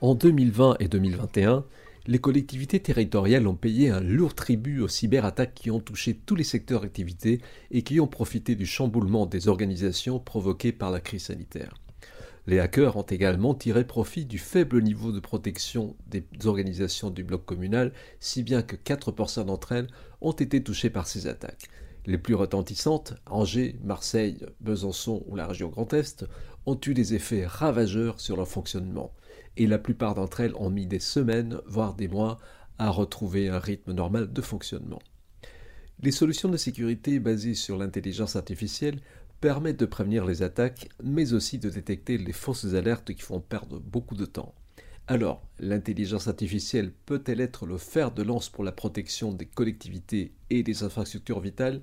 En 2020 et 2021, les collectivités territoriales ont payé un lourd tribut aux cyberattaques qui ont touché tous les secteurs d'activité et qui ont profité du chamboulement des organisations provoqué par la crise sanitaire. Les hackers ont également tiré profit du faible niveau de protection des organisations du bloc communal, si bien que 4% d'entre elles ont été touchées par ces attaques. Les plus retentissantes, Angers, Marseille, Besançon ou la région Grand Est, ont eu des effets ravageurs sur leur fonctionnement et la plupart d'entre elles ont mis des semaines, voire des mois, à retrouver un rythme normal de fonctionnement. Les solutions de sécurité basées sur l'intelligence artificielle permettent de prévenir les attaques, mais aussi de détecter les fausses alertes qui font perdre beaucoup de temps. Alors, l'intelligence artificielle peut-elle être le fer de lance pour la protection des collectivités et des infrastructures vitales?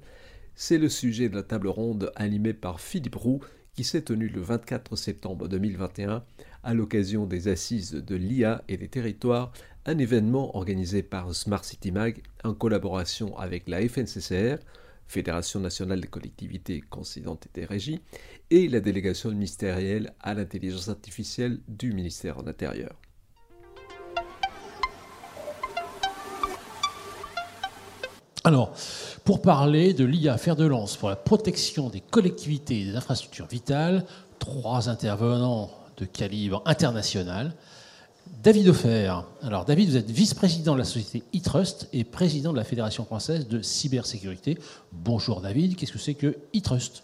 C'est le sujet de la table ronde animée par Philippe Roux qui s'est tenue le 24 septembre 2021 à l'occasion des assises de l'IA et des territoires, un événement organisé par Smart City Mag en collaboration avec la FNCCR, Fédération nationale des collectivités concédantes et des régies, et la délégation ministérielle à l'intelligence artificielle du ministère de l'Intérieur. Alors, pour parler de l'IA faire de lance pour la protection des collectivités et des infrastructures vitales, trois intervenants calibre international. David Offer. Alors, David, vous êtes vice-président de la société eTrust et président de la Fédération française de cybersécurité. Bonjour, David. Qu'est-ce que c'est que eTrust?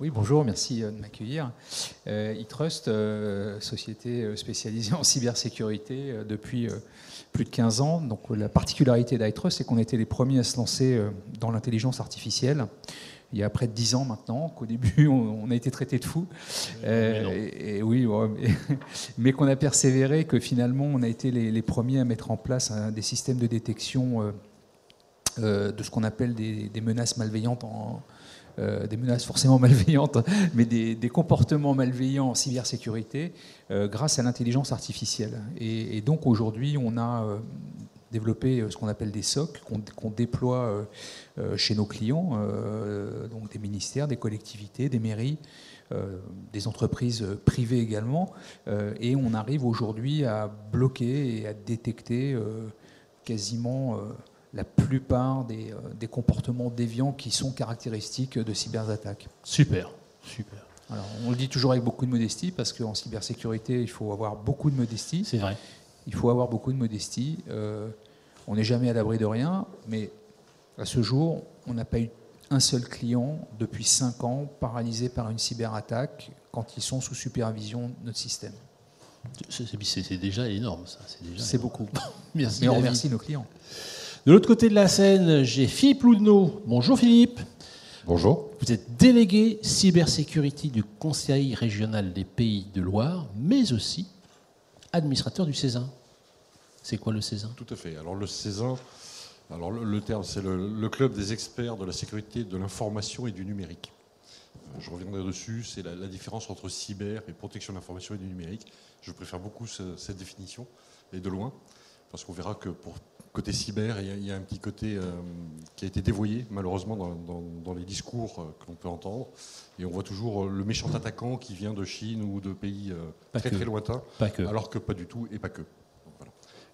Oui, bonjour, merci euh, de m'accueillir. Euh, eTrust, euh, société spécialisée en cybersécurité depuis plus de 15 ans. Donc, la particularité d'iTrust, c'est qu'on était les premiers à se lancer dans l'intelligence artificielle il y a près de 10 ans maintenant, qu'au début on, a été traité de fou. et, oui, mais, qu'on a persévéré, que finalement on a été les, premiers à mettre en place des systèmes de détection de ce qu'on appelle des, des, menaces malveillantes en, euh, des menaces forcément malveillantes, mais des, comportements malveillants en cybersécurité euh, grâce à l'intelligence artificielle. Et, donc aujourd'hui, on a euh, développé ce qu'on appelle des SOC, qu'on déploie chez nos clients, donc des ministères, des collectivités, des mairies. des entreprises privées également, et on arrive aujourd'hui à bloquer et à détecter quasiment la plupart des, euh, des, comportements déviants qui sont caractéristiques de cyberattaques. Super, super. Alors, on le dit toujours avec beaucoup de modestie parce qu'en cybersécurité, il faut avoir beaucoup de modestie. C'est vrai. Il faut avoir beaucoup de modestie. Euh, on n'est jamais à l'abri de rien, mais à ce jour, on n'a pas eu un seul client depuis 5 ans paralysé par une cyberattaque quand ils sont sous supervision de notre système. C'est déjà énorme, ça. C'est beaucoup. Merci. Et on remercie nos clients. De l'autre côté de la scène, j'ai Philippe Loudneau. Bonjour Philippe. Bonjour. Vous êtes délégué cybersécurité du Conseil régional des Pays de Loire, mais aussi administrateur du Césin. C'est quoi le Césin Tout à fait. Alors le Césin, alors le, terme, c'est le, club des experts de la sécurité de l'information et du numérique. Euh, je reviendrai dessus, c'est la, différence entre cyber et protection de l'information et du numérique. Je préfère beaucoup cette définition, et de loin, parce qu'on verra que pour côté cyber, il y, a, un petit côté euh, qui a été dévoyé malheureusement dans, les discours euh, que l'on peut entendre. Et on voit toujours euh, le méchant attaquant qui vient de Chine ou de pays très très lointains, alors que pas du tout et pas que.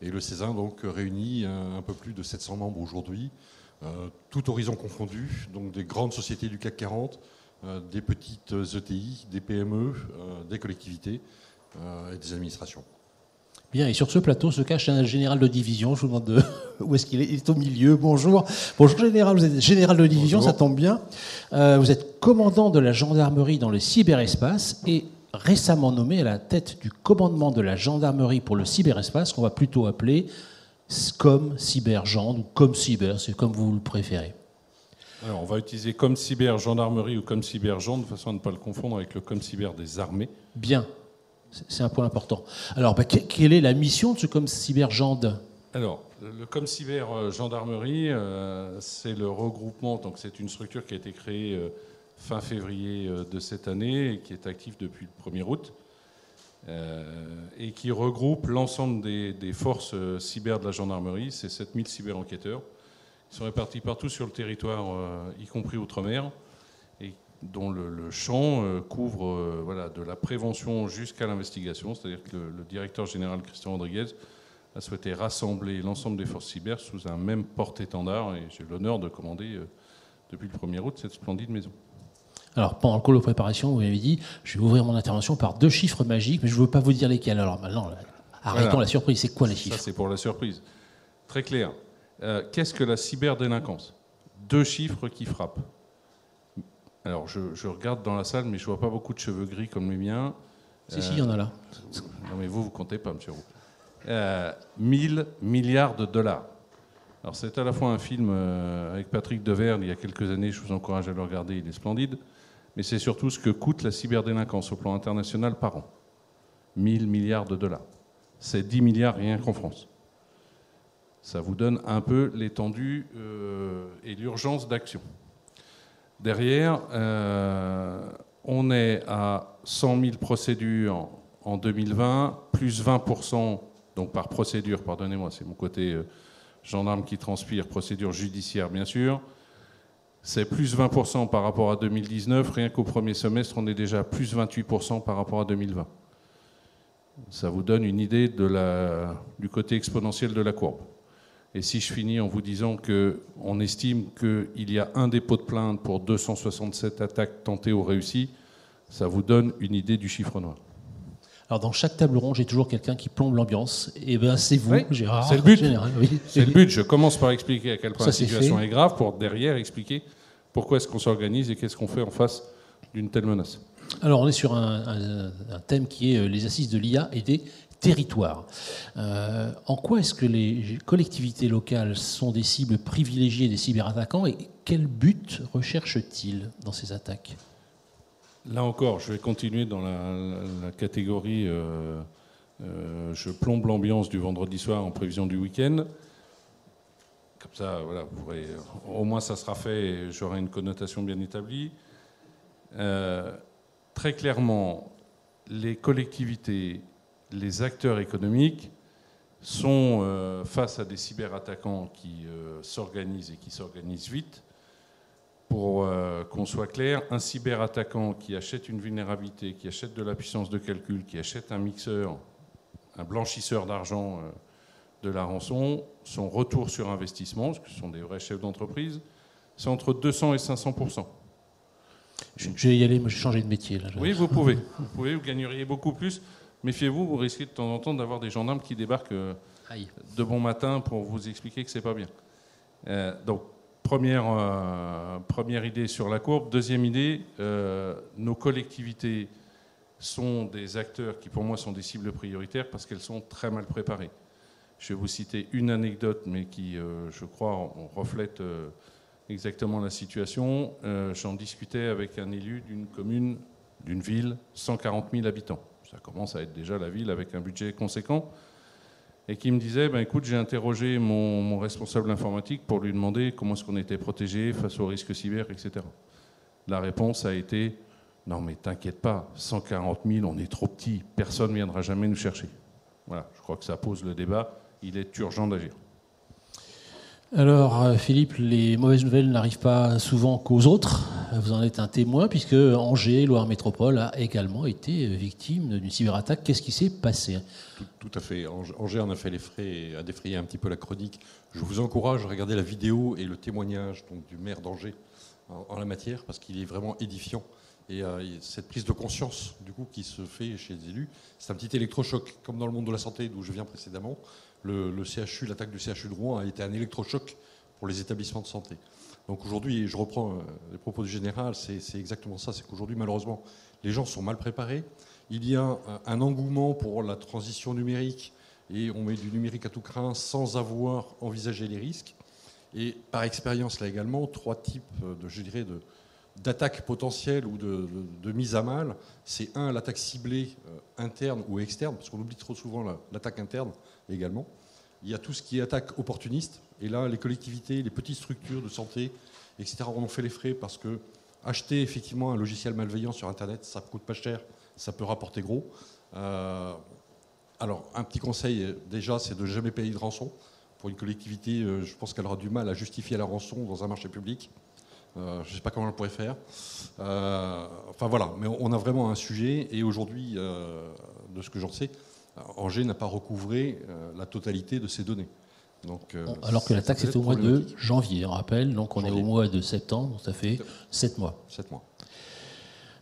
Et le Césin donc réunit un, peu plus de 700 membres aujourd'hui, tout horizon confondu, donc des grandes sociétés du CAC 40, des petites ETI, des PME, des collectivités et des administrations. Bien, et sur ce plateau se cache un général de division. Je vous demande de... où est-ce qu'il est? Il est au milieu. Bonjour. Bonjour général, vous êtes général de division, ça tombe bien. Euh, vous êtes commandant de la gendarmerie dans le cyberespace et récemment nommé à la tête du commandement de la gendarmerie pour le cyberespace, qu'on va plutôt appeler comme cybergend ou comme cyber, c'est comme vous le préférez. Alors, on va utiliser comme cyber gendarmerie ou comme cybergend de façon à ne pas le confondre avec le comme cyber des armées. Bien. C'est un point important. Alors, bah, quelle est la mission de ce comme cybergende? Alors, le comme cyber euh, gendarmerie, euh, c'est le regroupement. Donc, c'est une structure qui a été créée euh, fin février de cette année et qui est active depuis le 1er août. et qui regroupe l'ensemble des, forces cyber de la gendarmerie. C'est 7000 cyber-enquêteurs. Ils sont répartis partout sur le territoire, y compris outre-mer dont le, champ couvre voilà, de la prévention jusqu'à l'investigation. C'est-à-dire que le, directeur général Christian Rodriguez a souhaité rassembler l'ensemble des forces cyber sous un même porte-étendard. Et j'ai l'honneur de commander depuis le 1er août cette splendide maison. Alors, pendant le call de préparation, vous m'avez dit, je vais ouvrir mon intervention par deux chiffres magiques, mais je ne veux pas vous dire lesquels. Alors maintenant, arrêtons la surprise. C'est quoi les chiffres Ça, c'est pour la surprise. Très clair. Euh, qu'est-ce que la cyberdélinquance? Deux chiffres qui frappent. Alors, je, regarde dans la salle, mais je ne vois pas beaucoup de cheveux gris comme les miens. Si, si, il y en a là. Non, mais vous, vous comptez pas, monsieur Roux. Euh, 1000 milliards de dollars. Alors, c'est à la fois un film euh, avec Patrick Deverne il y a quelques années, je vous encourage à le regarder, il est splendide mais c'est surtout ce que coûte la cyberdélinquance au plan international par an. 1000 milliards de dollars. C'est 10 milliards rien qu'en France. Ça vous donne un peu l'étendue euh, et l'urgence d'action. Derrière, euh, on est à 100 000 procédures en 2020, plus 20%, donc par procédure, pardonnez-moi, c'est mon côté euh, gendarme qui transpire, procédure judiciaire bien sûr, c'est plus 20% par rapport à 2019. Rien qu'au premier semestre, on est déjà plus 28% par rapport à 2020. Ça vous donne une idée du côté exponentiel de la courbe. Et si je finis en vous disant qu'on estime qu'il y a un dépôt de plainte pour 267 attaques tentées ou réussies, ça vous donne une idée du chiffre noir. Alors dans chaque table ronde, j'ai toujours quelqu'un qui plombe l'ambiance. Et ben c'est vous, Gérard. C'est le but. C'est le but. Je commence par expliquer à quel point la situation est, grave, pour derrière expliquer pourquoi est-ce qu'on s'organise et qu'est-ce qu'on fait en face d'une telle menace. Alors on est sur un, thème qui est euh, les assises de l'IA et des territoires. Euh, en quoi est-ce que les collectivités locales sont des cibles privilégiées des cyberattaquants et quel but recherchent-ils dans ces attaques? Là encore, je vais continuer dans la, catégorie euh, euh, je plombe l'ambiance du vendredi soir en prévision du week-end. Comme ça, voilà, au moins ça sera fait et j'aurai une connotation bien établie. Très clairement, les collectivités, les acteurs économiques sont face à des cyberattaquants qui s'organisent et qui s'organisent vite pour euh, qu'on soit clair, un cyberattaquant qui achète une vulnérabilité, qui achète de la puissance de calcul, qui achète un mixeur, un blanchisseur d'argent euh, de la rançon, son retour sur investissement, parce que ce sont des vrais chefs d'entreprise, c'est entre 200 et 500% je, vais y aller, moi j'ai changé de métier. Là, oui, vous pouvez. Vous pouvez, vous gagneriez beaucoup plus. Méfiez-vous, vous risquez de temps en temps d'avoir des gendarmes qui débarquent euh, de bon matin pour vous expliquer que c'est pas bien. donc, Première, euh, première idée sur la courbe. Deuxième idée, euh, nos collectivités sont des acteurs qui pour moi sont des cibles prioritaires parce qu'elles sont très mal préparées. Je vais vous citer une anecdote, mais qui, euh, je crois, reflète exactement la situation. J'en discutais avec un élu d'une commune, d'une ville, 140 000 habitants. Ça commence à être déjà la ville avec un budget conséquent et qui me disait, ben, écoute, j'ai interrogé mon, responsable informatique pour lui demander comment est-ce qu'on était protégé face aux risques cyber, etc. La réponse a été, non mais t'inquiète pas, 140 000, on est trop petit, personne ne viendra jamais nous chercher. Voilà, je crois que ça pose le débat, il est urgent d'agir. Alors, euh, Philippe, les mauvaises nouvelles n'arrivent pas souvent qu'aux autres. Vous en êtes un témoin, puisque Angers, Loire Métropole, a également été victime d'une cyberattaque. Qu'est-ce qui s'est passé? Tout, à fait. Angers en a fait les frais a défrayé un petit peu la chronique. Je vous encourage à regarder la vidéo et le témoignage du maire d'Angers en, la matière, parce qu'il est vraiment édifiant. Et euh, cette prise de conscience, du coup, qui se fait chez les élus, c'est un petit électrochoc, comme dans le monde de la santé, d'où je viens précédemment le, CHU, l'attaque du CHU de Rouen a été un électrochoc pour les établissements de santé. Donc aujourd'hui, je reprends euh, les propos du général, c'est exactement ça, c'est qu'aujourd'hui, malheureusement, les gens sont mal préparés. Il y a un engouement pour la transition numérique et on met du numérique à tout craint sans avoir envisagé les risques. Et par expérience, là également, trois types de, je dirais, de, ou de, mise à mal, c'est un, l'attaque ciblée euh, interne ou externe, parce qu'on oublie trop souvent l'attaque interne également. Il y a tout ce qui est attaque opportuniste, et là, les collectivités, les petites structures de santé, etc., on en fait les frais parce que acheter effectivement un logiciel malveillant sur Internet, ça coûte pas cher, ça peut rapporter gros. Euh, alors, un petit conseil, déjà, c'est de jamais payer de rançon. Pour une collectivité, euh, je pense qu'elle aura du mal à justifier la rançon dans un marché public. je ne sais pas comment on pourrait faire. enfin voilà, mais on a vraiment un sujet et aujourd'hui, de ce que j'en sais, Angers n'a pas recouvré la totalité de ces données. Donc, Alors que la taxe est au mois de janvier, on rappelle, donc on est au mois de septembre, ça fait 7 mois. 7 mois.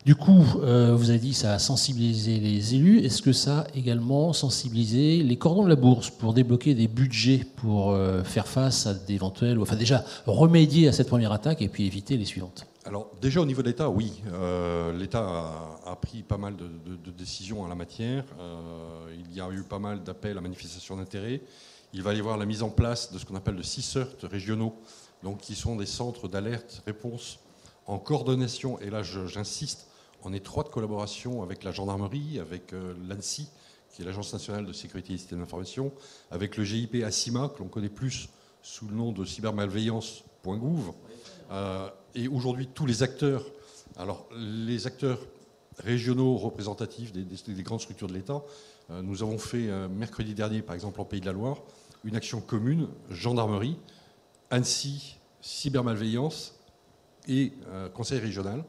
Du coup, euh, vous avez dit ça a sensibilisé les élus. Est-ce que ça a également sensibilisé les cordons de la bourse pour débloquer des budgets pour euh, faire face à d'éventuels, enfin déjà remédier à cette première attaque et puis éviter les suivantes? Alors déjà au niveau de l'État, oui. Euh, L'État a, pris pas mal de, décisions en la matière. il y a eu pas mal d'appels à manifestation d'intérêt. Il va y avoir la mise en place de ce qu'on appelle le CISERT régionaux, donc qui sont des centres d'alerte, réponse en coordination, et là j'insiste, en étroite collaboration avec la gendarmerie, avec euh, l'ANSI, qui est l'Agence nationale de sécurité et système d'information, avec le GIP ASIMA, que l'on connaît plus sous le nom de cybermalveillance.gouv. Euh, et aujourd'hui, tous les acteurs, alors les acteurs régionaux représentatifs des, grandes structures de l'État, euh, nous avons fait mercredi dernier, par exemple en Pays de la Loire, une action commune, gendarmerie, ANSI, cybermalveillance et conseil régional,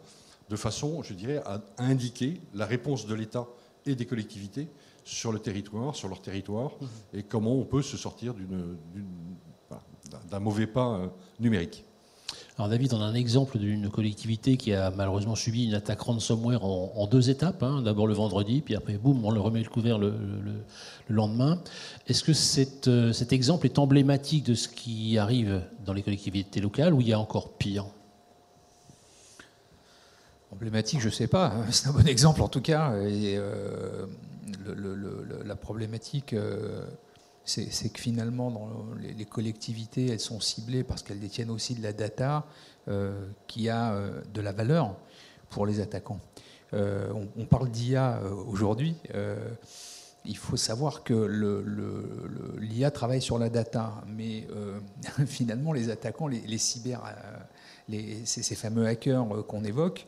de façon, je dirais, à indiquer la réponse de l'État et des collectivités sur le territoire, sur leur territoire, mmh. et comment on peut se sortir d'un mauvais pas euh, numérique. Alors David, on a un exemple d'une collectivité qui a malheureusement subi une attaque ransomware en, deux étapes. Hein. D'abord le vendredi, puis après, boum, on le remet le couvert le, lendemain. Est-ce que euh, cet exemple est emblématique de ce qui arrive dans les collectivités locales ou il y a encore pire? Emblématique, je ne sais pas. C'est un bon exemple en tout cas. Et euh, la problématique, euh, c'est que finalement, les, collectivités, elles sont ciblées parce qu'elles détiennent aussi de la data euh, qui a de la valeur pour les attaquants. On, parle d'IA aujourd'hui. il faut savoir que l'IA travaille sur la data, mais finalement, les attaquants, les, cyber, ces, fameux hackers qu'on évoque,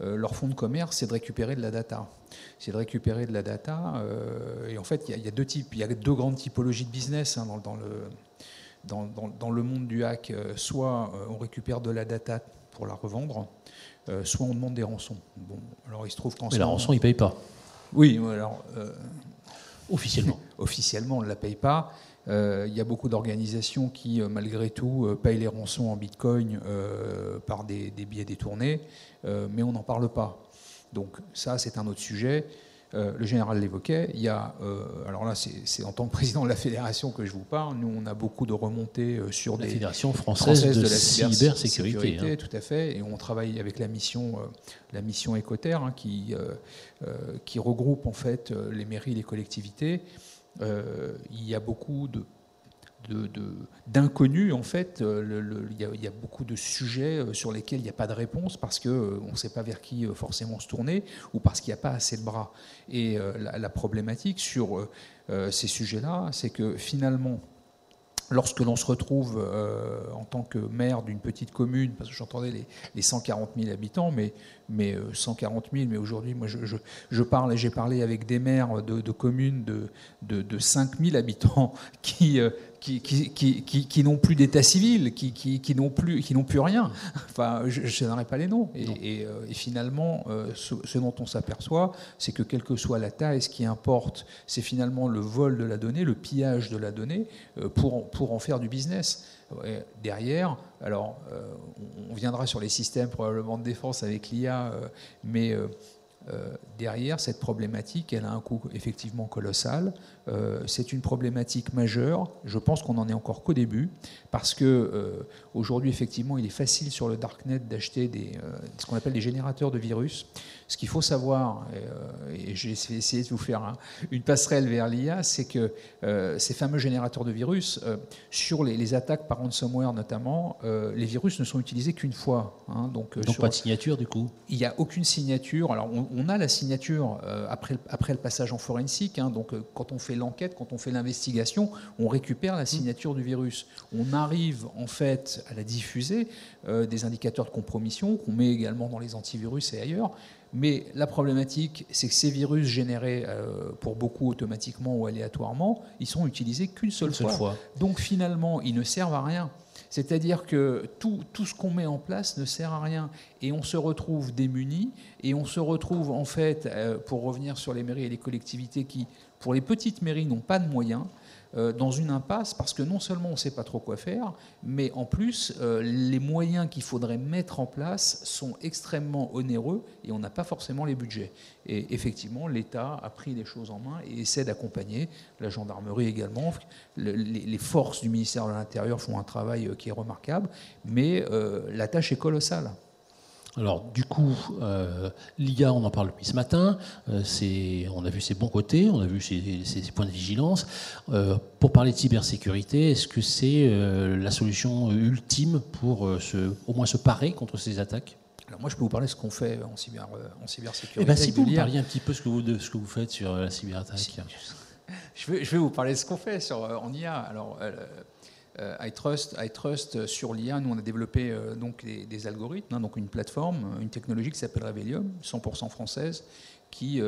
euh, leur fonds de commerce, c'est de récupérer de la data. C'est de récupérer de la data. Euh, et en fait, il y, a deux types, il y a deux grandes typologies de business hein, dans, le, dans, dans, le monde du hack. Euh, soit on récupère de la data pour la revendre, soit on demande des rançons. Bon, alors il se trouve qu'en Mais la rançon, il ne paye pas. Oui, alors. Officiellement. Officiellement, on ne la paye pas. Euh, il y a beaucoup d'organisations qui, euh, malgré tout, euh, payent les rançons en bitcoin par des, billets détournés, mais on n'en parle pas. Donc ça, c'est un autre sujet. le général l'évoquait. Il y a, alors là, c'est en tant que président de la fédération que je vous parle. Nous, on a beaucoup de remontées sur la des fédération française, de, la cybersécurité, hein. tout à fait. Et on travaille avec la mission, la mission Écoterre, hein, qui qui regroupe en fait les mairies, les collectivités. Euh, il y a beaucoup de d'inconnus en fait. Euh, il, y a, beaucoup de sujets euh, sur lesquels il n'y a pas de réponse parce qu'on ne sait pas vers qui forcément se tourner ou parce qu'il n'y a pas assez de bras. Et la, problématique sur ces sujets-là, c'est que finalement, lorsque l'on se retrouve en tant que maire d'une petite commune, parce que j'entendais les, 140 000 habitants, mais mais 140 euh, 000, mais aujourd'hui, moi, je, je, parle et j'ai parlé avec des maires de, communes de, de, de 5 000 habitants qui, euh, qui, qui, qui, n'ont plus d'état civil, qui, n'ont plus, qui n'ont plus rien. Enfin, je n'aurai pas les noms. Et, euh, et, finalement, ce, dont on s'aperçoit, c'est que quelle que soit la taille, ce qui importe, c'est finalement le vol de la donnée, le pillage de la donnée, pour, pour en faire du business derrière, alors on viendra sur les systèmes probablement de défense avec l'IA, euh, mais euh, euh, derrière cette problématique, elle a un coût effectivement colossal. c'est une problématique majeure. Je pense qu'on n'en est encore qu'au début, parce que aujourd'hui, effectivement, il est facile sur le darknet d'acheter des, ce qu'on appelle des générateurs de virus. Ce qu'il faut savoir, euh, et, j'ai essayé de vous faire une passerelle vers l'IA, c'est que euh, ces fameux générateurs de virus, euh, sur les, attaques par ransomware notamment, les virus ne sont utilisés qu'une fois. Hein. donc, pas de signature du coup? Il n'y a aucune signature. Alors on, a la signature après, après le passage en forensique. Hein. donc quand on fait l'enquête, quand on fait l'investigation, on récupère la signature du virus. On arrive en fait à la diffuser, des indicateurs de compromission qu'on met également dans les antivirus et ailleurs. Mais la problématique, c'est que ces virus générés euh, pour beaucoup automatiquement ou aléatoirement, ils sont utilisés qu'une seule, fois. Donc finalement, ils ne servent à rien. C'est-à-dire que tout, ce qu'on met en place ne sert à rien. Et on se retrouve démunis, et on se retrouve en fait, euh, pour revenir sur les mairies et les collectivités qui, pour les petites mairies, n'ont pas de moyens, dans une impasse parce que non seulement on ne sait pas trop quoi faire, mais en plus, euh, les moyens qu'il faudrait mettre en place sont extrêmement onéreux et on n'a pas forcément les budgets. Et effectivement, l'État a pris les choses en main et essaie d'accompagner, la gendarmerie également. les, forces du ministère de l'Intérieur font un travail euh, qui est remarquable, mais la tâche est colossale. Alors du coup, euh, l'IA, on en parle depuis ce matin, euh, on a vu ses bons côtés, on a vu ses, points de vigilance. Euh, pour parler de cybersécurité, est-ce que c'est la solution ultime pour au moins se parer contre ces attaques? Alors moi, je peux vous parler de ce qu'on fait en, cyber, en cybersécurité. Eh ben, si vous me parliez un petit peu ce que vous, de ce que vous faites sur la cyberattaque. Je vais, je vais vous parler de ce qu'on fait sur, en IA. Alors, euh, iTrust, iTrust euh, sur l'IA, nous on a développé euh, donc des, algorithmes, hein, donc une plateforme, une technologie qui s'appelle Rebellium, 100% française, qui,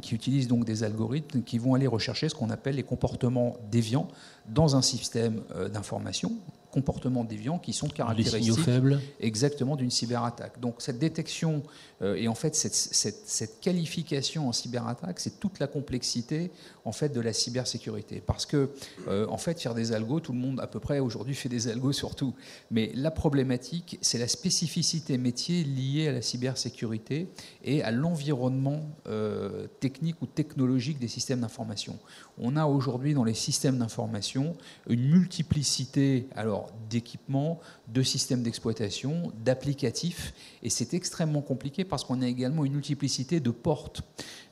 qui utilise donc des algorithmes qui vont aller rechercher ce qu'on appelle les comportements déviants dans un système d'information comportements déviants qui sont caractéristiques faibles. exactement d'une cyberattaque. Donc cette détection euh, et en fait cette, cette, qualification en cyberattaque, c'est toute la complexité en fait de la cybersécurité. Parce que euh, en fait faire des algos, tout le monde à peu près aujourd'hui fait des algos surtout. Mais la problématique, c'est la spécificité métier liée à la cybersécurité et à l'environnement euh, technique ou technologique des systèmes d'information. On a aujourd'hui dans les systèmes d'information une multiplicité d'équipements, de systèmes d'exploitation, d'applicatifs. Et c'est extrêmement compliqué parce qu'on a également une multiplicité de portes.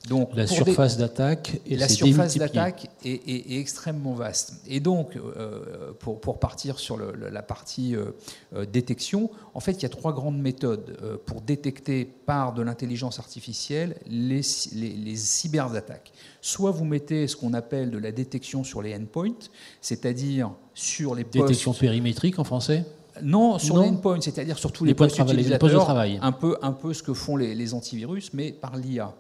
Donc, la surface d'attaque et la surface d'attaque est, extrêmement vaste. Et donc, euh, pour, pour, partir sur la partie euh, euh, détection, en fait, il y a trois grandes méthodes pour détecter par de l'intelligence artificielle les, les, les cyberattaques. Soit vous mettez ce qu'on appelle de la détection sur les endpoints, c'est-à-dire sur les postes... Détection périmétrique en français? Non, sur les endpoints, c'est-à-dire sur tous les, postes, utilisateurs, de travail. Un peu, un peu ce que font les, les antivirus, mais par l'IA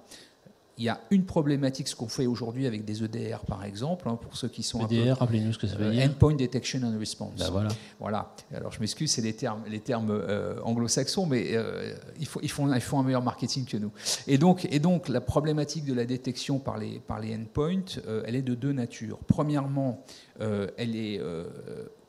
il y a une problématique, ce qu'on fait aujourd'hui avec des EDR, par exemple, hein, pour ceux qui sont EDR, rappelez-nous ce que ça veut euh, dire. Endpoint Detection and Response. Ben voilà. Voilà. Alors je m'excuse, c'est les termes, les termes euh, anglo-saxons, mais euh, ils, font, ils, font, ils, font, un meilleur marketing que nous. Et donc, et donc la problématique de la détection par les, par les endpoints, elle est de deux natures. Premièrement, elle est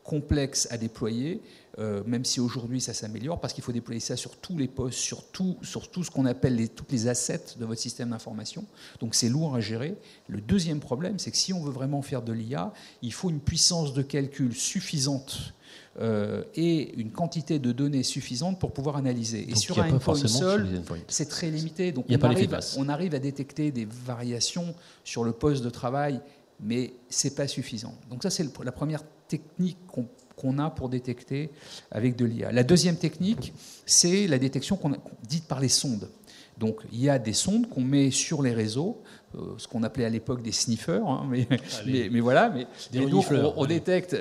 complexe à déployer, euh, même si aujourd'hui ça s'améliore, parce qu'il faut déployer ça sur tous les postes, sur tout, sur tout ce qu'on appelle les, toutes les assets de votre système d'information. Donc c'est lourd à gérer. Le deuxième problème, c'est que si on veut vraiment faire de l'IA, il faut une puissance de calcul suffisante. Euh, et une quantité de données suffisante pour pouvoir analyser. Et sur un endpoint seul, c'est très limité. Donc on, arrive, on arrive à détecter des variations sur le poste de travail, mais c'est pas suffisant. Donc ça, c'est la première technique qu'on a pour détecter avec de l'IA. La deuxième technique, c'est la détection qu'on dite par les sondes. Donc il y a des sondes qu'on met sur les réseaux, euh, ce qu'on appelait à l'époque des sniffers, hein, mais, mais, voilà. Mais, on, détecte,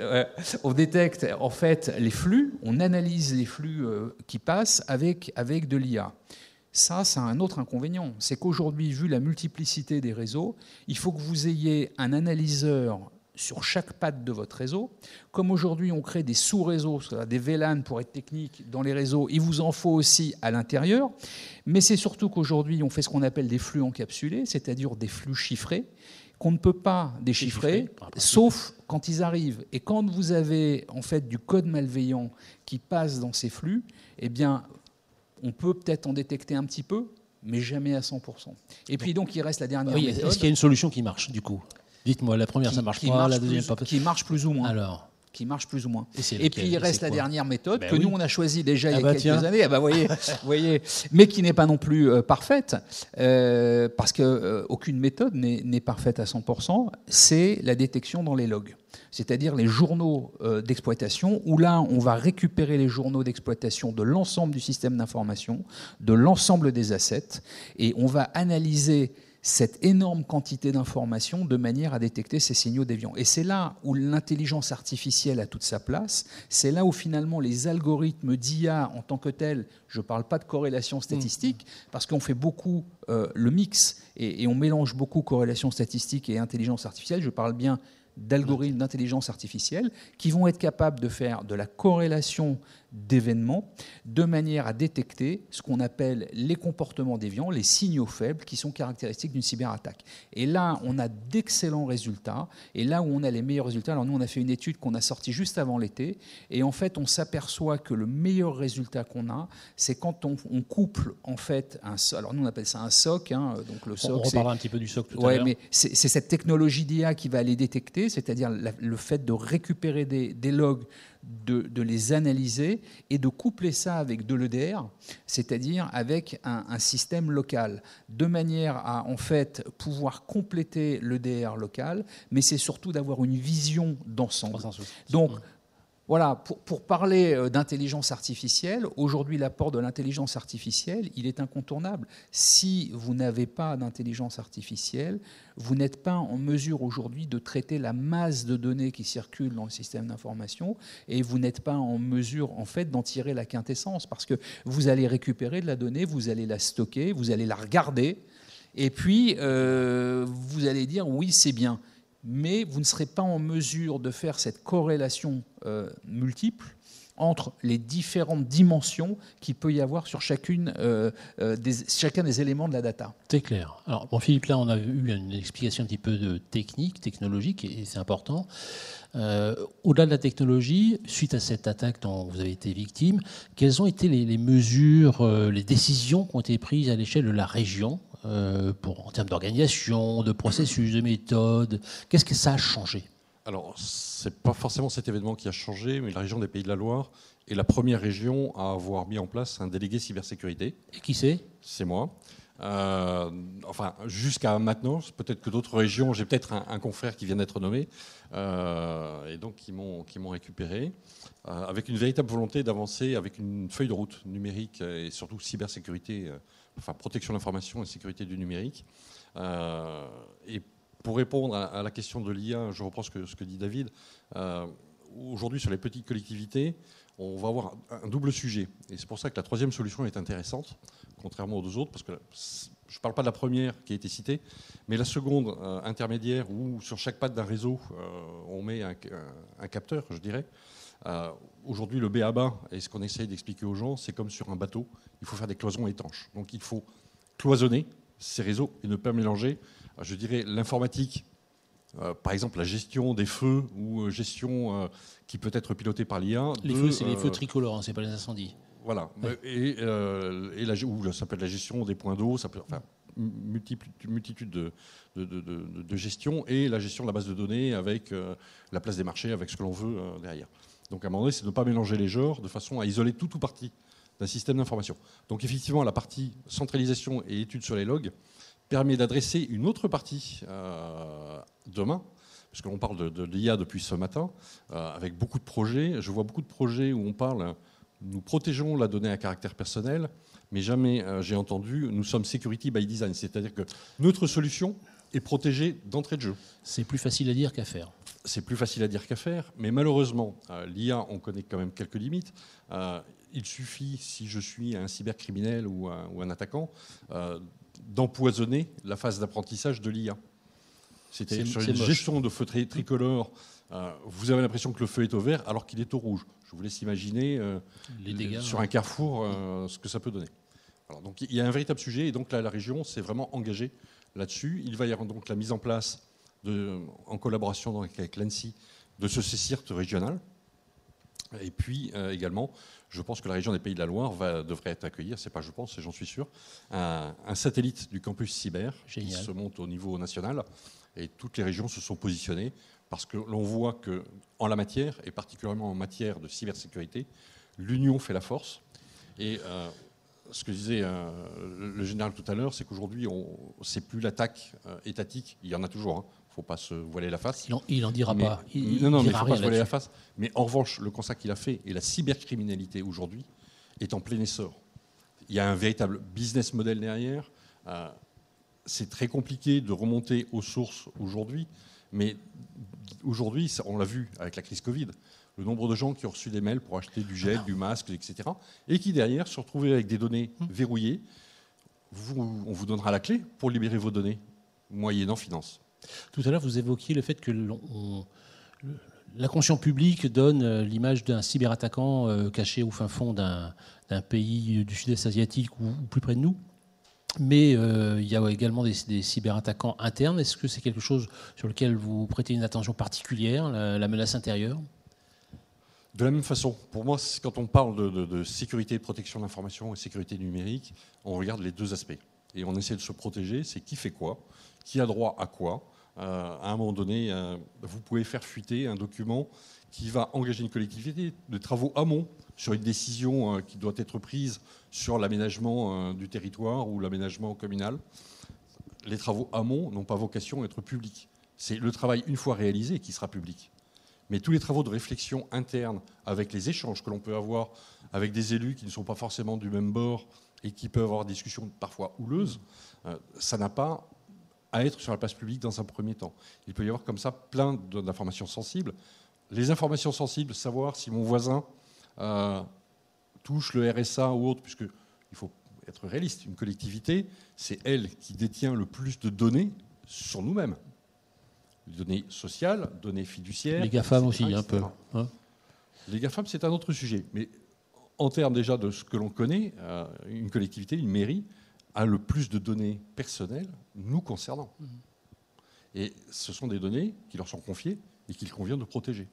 on détecte en fait les flux, on analyse les flux euh, qui passent avec, avec de l'IA. Ça, c'est un autre inconvénient. C'est qu'aujourd'hui, vu la multiplicité des réseaux, il faut que vous ayez un analyseur sur chaque patte de votre réseau. Comme aujourd'hui, on crée des sous-réseaux, des VLAN pour être technique dans les réseaux, il vous en faut aussi à l'intérieur. Mais c'est surtout qu'aujourd'hui, on fait ce qu'on appelle des flux encapsulés, c'est-à-dire des flux chiffrés, qu'on ne peut pas déchiffrer, sauf quand ils arrivent. Et quand vous avez en fait du code malveillant qui passe dans ces flux, eh bien, on peut peut-être en détecter un petit peu, mais jamais à 100%. Et puis donc, il reste la dernière oui, Est-ce qu'il y a une solution qui marche, du coup? Dites-moi, la première, ça marche pas, la deuxième, pas. Qui marche plus ou moins. Alors qui marche plus ou moins. Et, puis il reste la dernière méthode ben que nous on a choisie déjà il y a ah bah quelques années, ah bah voyez, voyez, mais qui n'est pas non plus euh, parfaite euh, parce que euh, aucune méthode n'est parfaite à 100%. C'est la détection dans les logs, c'est-à-dire les journaux d'exploitation où là on va récupérer les journaux d'exploitation de l'ensemble du système d'information, de l'ensemble des assets, et on va analyser cette énorme quantité d'informations de manière à détecter ces signaux déviants. Et c'est là où l'intelligence artificielle a toute sa place, c'est là où finalement les algorithmes d'IA en tant que tels, je ne parle pas de corrélation statistique, mmh. parce qu'on fait beaucoup euh, le mix et, et, on mélange beaucoup corrélation statistique et intelligence artificielle, je parle bien d'algorithmes d'intelligence artificielle qui vont être capables de faire de la corrélation d'événements de manière à détecter ce qu'on appelle les comportements déviants, les signaux faibles qui sont caractéristiques d'une cyberattaque. Et là, on a d'excellents résultats. Et là où on a les meilleurs résultats, alors nous, on a fait une étude qu'on a sortie juste avant l'été. Et en fait, on s'aperçoit que le meilleur résultat qu'on a, c'est quand on, couple en fait un alors nous on appelle ça un SOC, hein, donc le SOC. On reparlera un petit peu du SOC tout à l'heure. mais c'est cette technologie d'IA qui va les détecter, c'est-à-dire le fait de récupérer des, des logs de, les analyser et de coupler ça avec de l'EDR, c'est-à-dire avec un, système local, de manière à en fait pouvoir compléter l'EDR local, mais c'est surtout d'avoir une vision d'ensemble. Donc voilà, pour, parler euh, d'intelligence artificielle, aujourd'hui l'apport de l'intelligence artificielle, il est incontournable. Si vous n'avez pas d'intelligence artificielle, vous n'êtes pas en mesure aujourd'hui de traiter la masse de données qui circulent dans le système d'information et vous n'êtes pas en mesure en fait d'en tirer la quintessence parce que vous allez récupérer de la donnée, vous allez la stocker, vous allez la regarder et puis euh, vous allez dire oui c'est bien mais vous ne serez pas en mesure de faire cette corrélation euh, multiple entre les différentes dimensions qu'il peut y avoir sur chacune, euh, euh, chacun des éléments de la data. C'est clair. Alors, bon, Philippe, là, on a eu une explication un petit peu technique, technologique, et c'est important. Au-delà de la technologie, suite à cette attaque dont vous avez été victime, quelles ont été les mesures, les décisions qui ont été prises à l'échelle de la région euh, pour, en termes d'organisation, de processus, de méthode Qu'est-ce que ça a changé Alors, ce n'est pas forcément cet événement qui a changé, mais la région des Pays de la Loire est la première région à avoir mis en place un délégué cybersécurité. Et qui c'est? C'est moi. Euh, enfin, jusqu'à maintenant, peut-être que d'autres régions, j'ai peut-être un, confrère qui vient d'être nommé, euh, et donc qui m'ont récupéré, avec une véritable volonté d'avancer avec une feuille de route numérique et surtout cybersécurité enfin protection de l'information et sécurité du numérique. Euh, et pour répondre à, la question de l'IA, je reprends ce que, dit David. Euh, aujourd'hui, sur les petites collectivités, on va avoir un double sujet. Et c'est pour ça que la troisième solution est intéressante, contrairement aux deux autres, parce que je ne parle pas de la première qui a été citée, mais la seconde euh, intermédiaire, où sur chaque patte d'un réseau, on met un, capteur, je dirais. Aujourd'hui, le BABA, et ce qu'on essaye d'expliquer aux gens, c'est comme sur un bateau, il faut faire des cloisons étanches. Donc il faut cloisonner ces réseaux et ne pas mélanger, euh, je dirais, l'informatique, euh, par exemple la gestion des feux ou euh, gestion qui peut être pilotée par l'IA. Les feux, c'est les feux tricolores, hein, c'est pas les incendies. Voilà. Et, et la, ou ça peut être la gestion des points d'eau, ça peut, enfin, multitude de, de, gestion et la gestion de la base de données avec la place des marchés, avec ce que l'on veut derrière. Donc à un moment donné, c'est de ne pas mélanger les genres de façon à isoler tout ou partie d'un système d'information. Donc effectivement, la partie centralisation et étude sur les logs permet d'adresser une autre partie euh, demain, parce qu'on parle de, l'IA depuis ce matin, euh, avec beaucoup de projets. Je vois beaucoup de projets où on parle, nous protégeons la donnée à caractère personnel, mais jamais euh, j'ai entendu, nous sommes security by design, c'est-à-dire que notre solution est protégée d'entrée de jeu. C'est plus facile à dire qu'à faire c'est plus facile à dire qu'à faire, mais malheureusement, euh, l'IA, on connaît quand même quelques limites. Euh, il suffit, si je suis un cybercriminel ou un, attaquant, euh, d'empoisonner la phase d'apprentissage de l'IA. C'était sur une gestion de feu tricolore. vous avez l'impression que le feu est au vert alors qu'il est au rouge. Je vous laisse imaginer sur un carrefour ce que ça peut donner. donc il y a un véritable sujet et donc là, la région s'est vraiment engagée là-dessus. Il va y avoir donc la mise en place en collaboration avec l'ANSI, de ce CECIRT régional. Et puis euh, également, je pense que la région des Pays de la Loire va, devrait être accueillir, c'est pas je pense, j'en suis sûr, un, satellite du campus cyber qui se monte au niveau national. Et toutes les régions se sont positionnées parce que l'on voit que en la matière, et particulièrement en matière de cybersécurité, l'union fait la force. Et euh, ce que disait euh, le général tout à l'heure, c'est qu'aujourd'hui, ce n'est plus l'attaque étatique, il y en a toujours, hein ne faut pas se voiler la face. Il n'en dira pas. non, non, il ne faut pas se voiler la face. Mais en revanche, le constat qu'il a fait, et la cybercriminalité aujourd'hui, est en plein essor. Il y a un véritable business model derrière. Euh, c'est très compliqué de remonter aux sources aujourd'hui, mais aujourd'hui, on l'a vu avec la crise Covid, le nombre de gens qui ont reçu des mails pour acheter du gel, du masque, etc., et qui derrière se retrouvaient avec des données hum. verrouillées. on vous donnera la clé pour libérer vos données, moyennant finance. Tout à l'heure, vous évoquiez le fait que la conscience publique donne l'image d'un cyberattaquant caché au fin fond d'un pays du sud-est asiatique ou, plus près de nous. Mais euh, il y a également des, cyberattaquants internes. Est-ce que c'est quelque chose sur lequel vous prêtez une attention particulière, la, menace intérieure? De la même façon, pour moi, quand on parle de, sécurité et de protection de l'information et sécurité numérique, on regarde les deux aspects. Et on essaie de se protéger, c'est qui fait quoi, qui a droit à quoi. Euh, à un moment donné, euh, vous pouvez faire fuiter un document qui va engager une collectivité de travaux amont sur une décision qui doit être prise sur l'aménagement euh, du territoire ou l'aménagement communal. Les travaux amont n'ont pas vocation à être publics. C'est le travail, une fois réalisé, qui sera public. Mais tous les travaux de réflexion interne, avec les échanges que l'on peut avoir avec des élus qui ne sont pas forcément du même bord et qui peuvent avoir des discussions parfois houleuses, euh, ça n'a pas à être sur la place publique dans un premier temps. Il peut y avoir comme ça plein d'informations sensibles. Les informations sensibles, savoir si mon voisin euh, touche le RSA ou autre, puisque il faut être réaliste, une collectivité, c'est elle qui détient le plus de données sur nous-mêmes. Données sociales, données fiduciaires. Les GAFAM aussi, un peu. Hein. les GAFAM, c'est un autre sujet. Mais en termes déjà de ce que l'on connaît, euh, une collectivité, une mairie, a le plus de données personnelles nous concernant. Mmh. Et ce sont des données qui leur sont confiées et qu'il convient de protéger.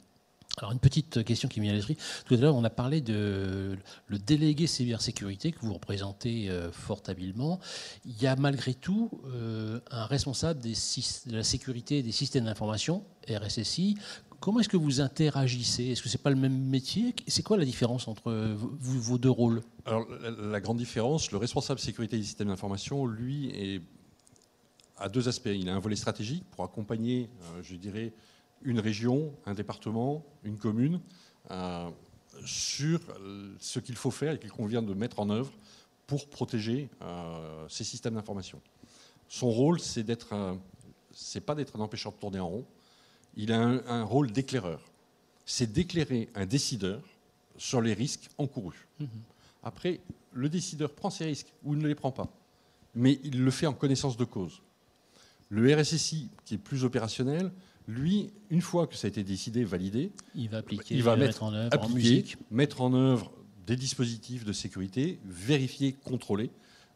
Alors une petite question qui m'est vient à l'esprit. Tout à l'heure, on a parlé de le délégué cybersécurité que vous représentez euh, fort habilement. Il y a malgré tout euh, un responsable de la sécurité des systèmes d'information, RSSI. Comment est-ce que vous interagissez? Est-ce que c'est pas le même métier? C'est quoi la différence entre vos deux rôles? Alors la, grande différence, le responsable sécurité des systèmes d'information, lui, à deux aspects. Il a un volet stratégique pour accompagner, euh, je dirais, une région, un département, une commune, euh, sur ce qu'il faut faire et qu'il convient de mettre en œuvre pour protéger euh, ces systèmes d'information. Son rôle, c'est d'être, c'est pas d'être un empêcheur de tourner en rond. Il a un, rôle d'éclaireur. C'est d'éclairer un décideur sur les risques encourus. Mm-hmm. Après, le décideur prend ses risques ou il ne les prend pas, mais il le fait en connaissance de cause. Le RSSI, qui est plus opérationnel, lui, une fois que ça a été décidé, validé, il va appliquer, il va mettre, en œuvre en musique. mettre en œuvre des dispositifs de sécurité, vérifier, contrôler.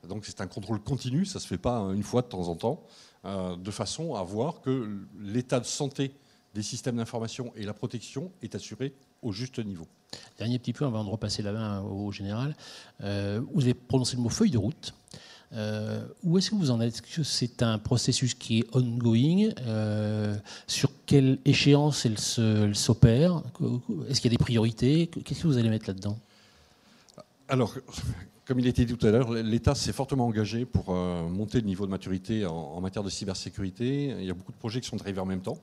Donc c'est un contrôle continu, ça ne se fait pas une fois de temps en temps, euh, de façon à voir que l'état de santé des systèmes d'information et la protection est assuré au juste niveau. Dernier petit point avant de repasser la main au général. Euh, vous avez prononcé le mot feuille de route. Euh, où est-ce que vous en êtes? Est-ce que c'est un processus qui est ongoing? Euh, Sur quelle échéance elle s'opère? Est-ce qu'il y a des priorités? Qu'est-ce que vous allez mettre là-dedans? Alors, comme il a été dit tout à l'heure, l'État s'est fortement engagé pour euh, monter le niveau de maturité en, matière de cybersécurité. Il y a beaucoup de projets qui sont arrivés en même temps.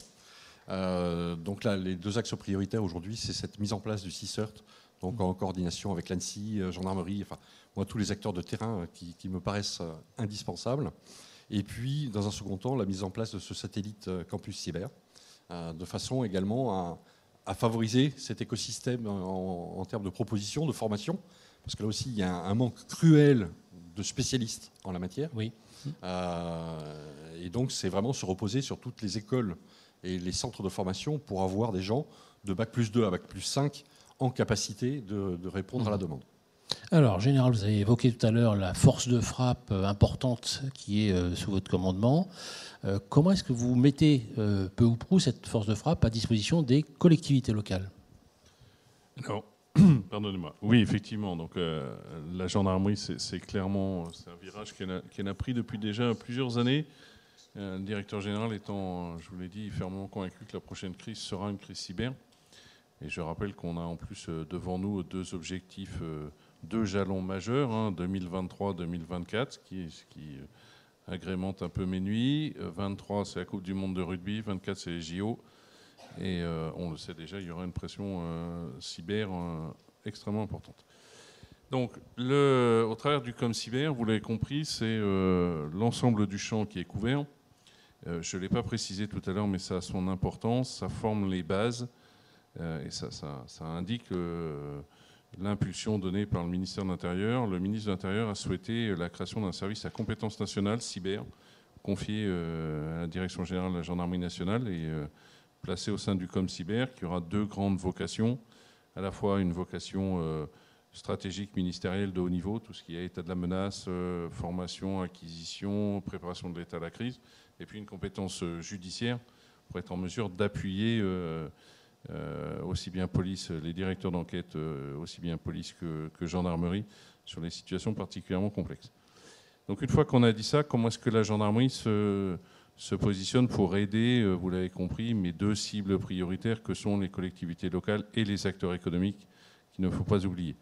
donc là, les deux axes prioritaires aujourd'hui, c'est cette mise en place du CICERT, donc en coordination avec l'ANSI, gendarmerie, enfin, moi, tous les acteurs de terrain qui, me paraissent euh, indispensables. Et puis, dans un second temps, la mise en place de ce satellite euh, campus cyber, euh, de façon également à, favoriser cet écosystème en, termes de propositions, de formation, parce que là aussi, il y a un, manque cruel de spécialistes en la matière. Oui. et donc, c'est vraiment se reposer sur toutes les écoles et les centres de formation pour avoir des gens de Bac plus 2 à Bac plus 5 en capacité de, répondre à la mmh. demande. Alors, Général, vous avez évoqué tout à l'heure la force de frappe euh, importante qui est euh, sous votre commandement. Euh, comment est-ce que vous mettez peu ou prou cette force de frappe à disposition des collectivités locales? Alors, pardonnez-moi. Oui, effectivement. Donc, la gendarmerie, c'est clairement un virage qu'elle a, pris depuis déjà plusieurs années. le directeur général étant, je vous l'ai dit, fermement convaincu que la prochaine crise sera une crise cyber. Et je rappelle qu'on a en plus devant nous deux objectifs deux jalons majeurs, 2023-2024, hein, qui, qui euh, agrémente un peu mes nuits. 23, euh, c'est la Coupe du Monde de rugby. 24, c'est les JO. Et euh, on le sait déjà, il y aura une pression cyber extrêmement importante. Donc, le, au travers du Com Cyber, vous l'avez compris, c'est l'ensemble du champ qui est couvert. je ne l'ai pas précisé tout à l'heure, mais ça a son importance. Ça forme les bases et ça, indique l'impulsion donnée par le ministère de l'Intérieur, le ministre de l'Intérieur a souhaité la création d'un service à compétence nationale cyber confié à la Direction générale de la Gendarmerie nationale et placé au sein du COM Cyber, qui aura deux grandes vocations. À la fois une vocation stratégique ministérielle de haut niveau, tout ce qui est état de la menace, formation, acquisition, préparation de l'état de la crise, et puis une compétence judiciaire pour être en mesure d'appuyer euh, aussi bien police, les directeurs d'enquête, euh, aussi bien police que, gendarmerie, sur les situations particulièrement complexes. Donc une fois qu'on a dit ça, comment est-ce que la gendarmerie se, se positionne pour aider, euh, vous l'avez compris, mes deux cibles prioritaires que sont les collectivités locales et les acteurs économiques qu'il ne faut pas oublier?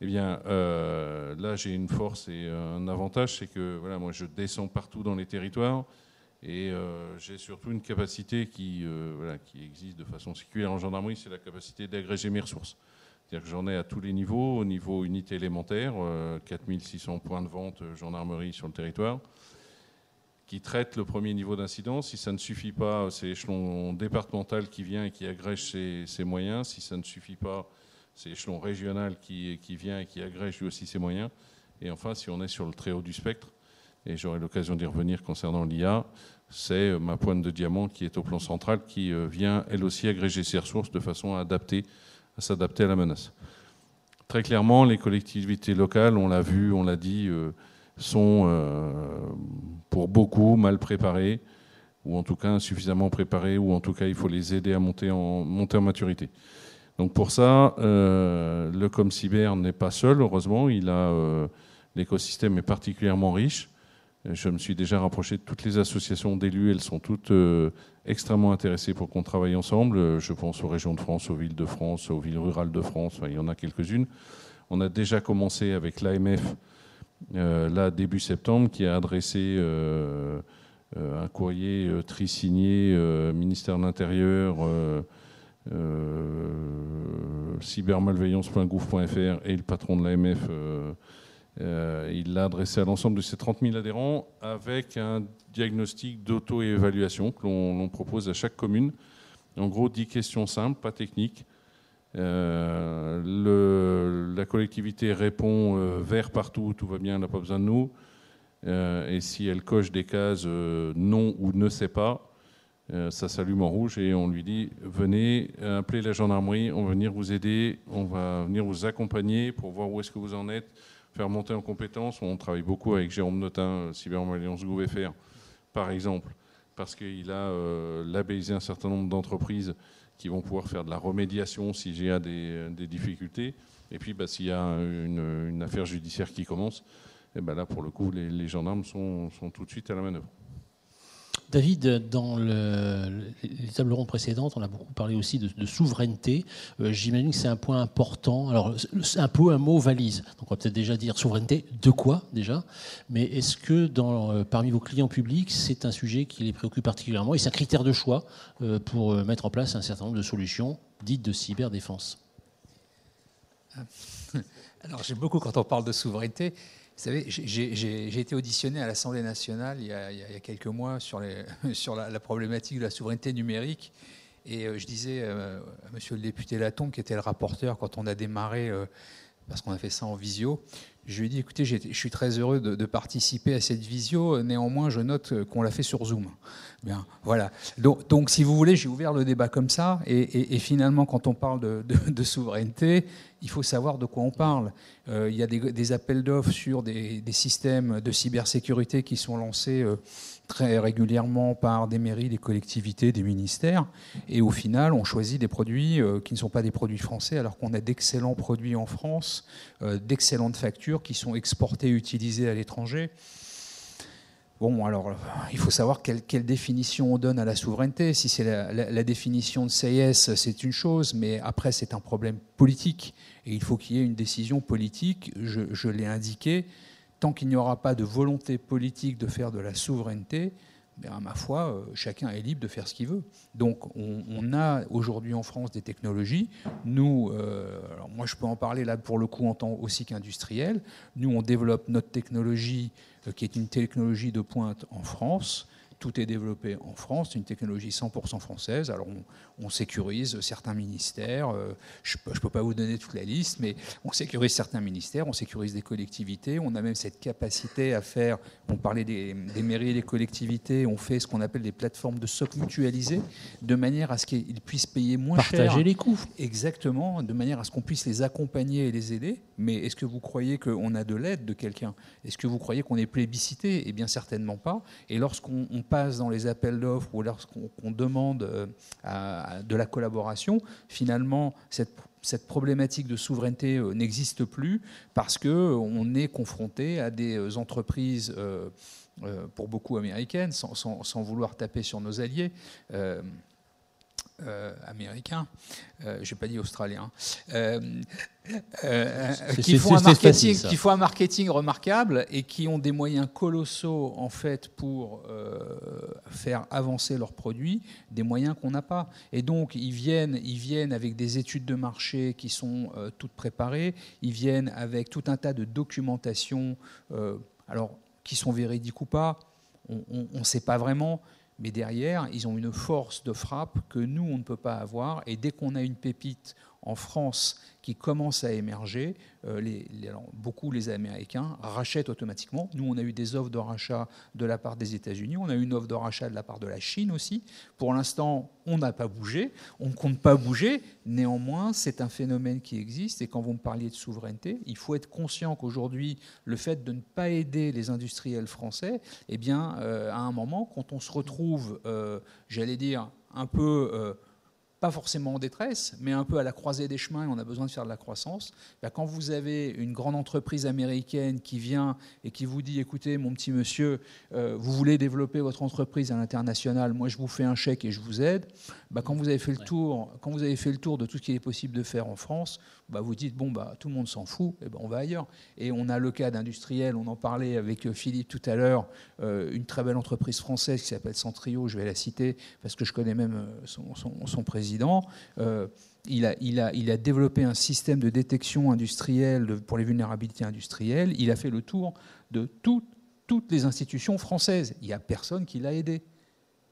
Eh bien, là, j'ai une force et un avantage, c'est que voilà, moi, je descends partout dans les territoires. Et euh, j'ai surtout une capacité qui, euh, existe de façon séculaire en gendarmerie, c'est la capacité d'agréger mes ressources. C'est-à-dire que j'en ai à tous les niveaux, au niveau unité élémentaire, 4600 euh, points de vente gendarmerie sur le territoire, qui traite le premier niveau d'incidence. Si ça ne suffit pas, c'est l'échelon départemental qui vient et qui agrège ses, moyens. Si ça ne suffit pas, c'est l'échelon régional qui, qui vient et qui agrège lui aussi ses moyens. Et enfin, si on est sur le très haut du spectre, et j'aurai l'occasion d'y revenir concernant l'IA, c'est euh, ma pointe de diamant qui est au plan central, qui euh, vient elle aussi agréger ses ressources de façon à, adapter, à s'adapter à la menace. Très clairement, les collectivités locales, on l'a vu, on l'a dit, euh, sont pour beaucoup mal préparées, ou en tout cas insuffisamment préparées, ou en tout cas il faut les aider à monter en, monter en maturité. Donc pour ça, le ComCyber n'est pas seul, heureusement, il a l'écosystème est particulièrement riche. Je me suis déjà rapproché de toutes les associations d'élus. Elles sont toutes euh, extrêmement intéressées pour qu'on travaille ensemble. Je pense aux régions de France, aux villes de France, aux villes rurales de France. il y en a quelques-unes. On a déjà commencé avec l'AMF, euh, là, début septembre, qui a adressé euh, un courrier tri-signé ministère de l'Intérieur, cybermalveillance.gouv.fr et le patron de l'AMF euh, il l'a adressé à l'ensemble de ses 30 000 adhérents avec un diagnostic d'auto-évaluation que l'on propose à chaque commune. En gros, 10 questions simples, pas techniques. Euh, la collectivité répond euh, vert partout, tout va bien, elle n'a pas besoin de nous. et si elle coche des cases non ou ne sait pas, ça s'allume en rouge et on lui dit venez, appelez la gendarmerie, on va venir vous aider, on va venir vous accompagner pour voir où est-ce que vous en êtes, faire monter en compétences. On travaille beaucoup avec Jérôme Notin, euh, Cybermalliance GouVFR, par exemple, parce qu'il a euh, labellisé un certain nombre d'entreprises qui vont pouvoir faire de la remédiation s'il y a des, difficultés. Et puis, bah, s'il y a une, affaire judiciaire qui commence, et eh ben là, pour le coup, les, gendarmes sont tout de suite à la manœuvre. David, dans les tables rondes précédentes, on a beaucoup parlé aussi de, souveraineté. Euh, j'imagine que c'est un point important. Alors, un peu un mot valise. Donc, on va peut-être déjà dire souveraineté. De quoi déjà? Mais est-ce que euh, parmi vos clients publics, c'est un sujet qui les préoccupe particulièrement et c'est un critère de choix euh, pour mettre en place un certain nombre de solutions dites de cyberdéfense? Alors, j'aime beaucoup quand on parle de souveraineté. Vous savez, j'ai été auditionné à l'Assemblée nationale il y, a, quelques mois sur, la, problématique de la souveraineté numérique. Et euh, je disais euh, à monsieur le député Laton, qui était le rapporteur quand on a démarré, euh, parce qu'on a fait ça en visio, je lui ai dit, écoutez, je suis très heureux de, participer à cette visio. Néanmoins, je note qu'on l'a fait sur Zoom. Bien, voilà. Donc, si vous voulez, j'ai ouvert le débat comme ça. Et, finalement, quand on parle de, souveraineté, il faut savoir de quoi on parle. Euh, il y a des, appels d'offres sur des, systèmes de cybersécurité qui sont lancés. Euh, très régulièrement par des mairies, des collectivités, des ministères. Et au final, on choisit des produits euh, qui ne sont pas des produits français, alors qu'on a d'excellents produits en France, d'excellentes factures qui sont exportées et utilisées à l'étranger. Bon, alors, il faut savoir quelle, définition on donne à la souveraineté. Si c'est la, définition de CIS, c'est une chose, mais après, c'est un problème politique. Et il faut qu'il y ait une décision politique, je l'ai indiqué, tant qu'il n'y aura pas de volonté politique de faire de la souveraineté, ben, à ma foi, euh, chacun est libre de faire ce qu'il veut. Donc, on, a aujourd'hui en France des technologies. Nous, euh, moi, je peux en parler là pour le coup en tant aussi qu'industriel. Nous, on développe notre technologie, euh, qui est une technologie de pointe en France, tout est développé en France, une technologie 100% française. Alors on, sécurise certains ministères, euh, je ne peux pas vous donner toute la liste, mais on sécurise certains ministères, on sécurise des collectivités, on a même cette capacité à faire, on parlait des, mairies et des collectivités, on fait ce qu'on appelle des plateformes de socle mutualisées, de manière à ce qu'ils puissent payer moins cher. Partager les coûts. Exactement, de manière à ce qu'on puisse les accompagner et les aider. Mais est-ce que vous croyez qu'on a de l'aide de quelqu'un? Est-ce que vous croyez qu'on est plébiscité? Eh bien certainement pas. Et lorsqu'on passe dans les appels d'offres ou lorsqu'on demande euh, de la collaboration, finalement, cette problématique de souveraineté euh, n'existe plus parce qu'on est confronté à des euh, entreprises, pour beaucoup américaines, sans, vouloir taper sur nos alliés. Euh, américains, euh, je n'ai pas dit australiens, euh, qui, font un marketing, qui font un marketing remarquable et qui ont des moyens colossaux en fait pour faire avancer leurs produits, des moyens qu'on n'a pas. Et donc ils viennent, ils viennent avec des études de marché qui sont toutes préparées, ils viennent avec tout un tas de documentation, alors qui sont véridiques ou pas, on ne sait pas vraiment, mais derrière, ils ont une force de frappe que nous, on ne peut pas avoir. Et dès qu'on a une pépite en France qui commence à émerger, euh, beaucoup les Américains rachètent automatiquement. Nous, on a eu des offres de rachat de la part des États-Unis, on a eu une offre de rachat de la part de la Chine aussi. Pour l'instant, on n'a pas bougé, on ne compte pas bouger. Néanmoins, c'est un phénomène qui existe. Et quand vous me parliez de souveraineté, il faut être conscient qu'aujourd'hui, le fait de ne pas aider les industriels français, eh bien, euh, à un moment, quand on se retrouve, euh, j'allais dire, un peu pas forcément en détresse, mais un peu à la croisée des chemins et on a besoin de faire de la croissance, bah, quand vous avez une grande entreprise américaine qui vient et qui vous dit, écoutez, mon petit monsieur, euh, vous voulez développer votre entreprise à l'international, moi je vous fais un chèque et je vous aide, bah, quand, vous avez fait le tour, quand vous avez fait le tour de tout ce qui est possible de faire en France, bah, vous dites, bon, bah, tout le monde s'en fout, et ben, on va ailleurs. Et on a le cas d'industriels, on en parlait avec euh, Philippe tout à l'heure, euh, une très belle entreprise française qui s'appelle Centrio, je vais la citer parce que je connais même son, son président euh, il a, développé un système de détection industrielle pour les vulnérabilités industrielles. Il a fait le tour de toutes les institutions françaises. Il n'y a personne qui l'a aidé.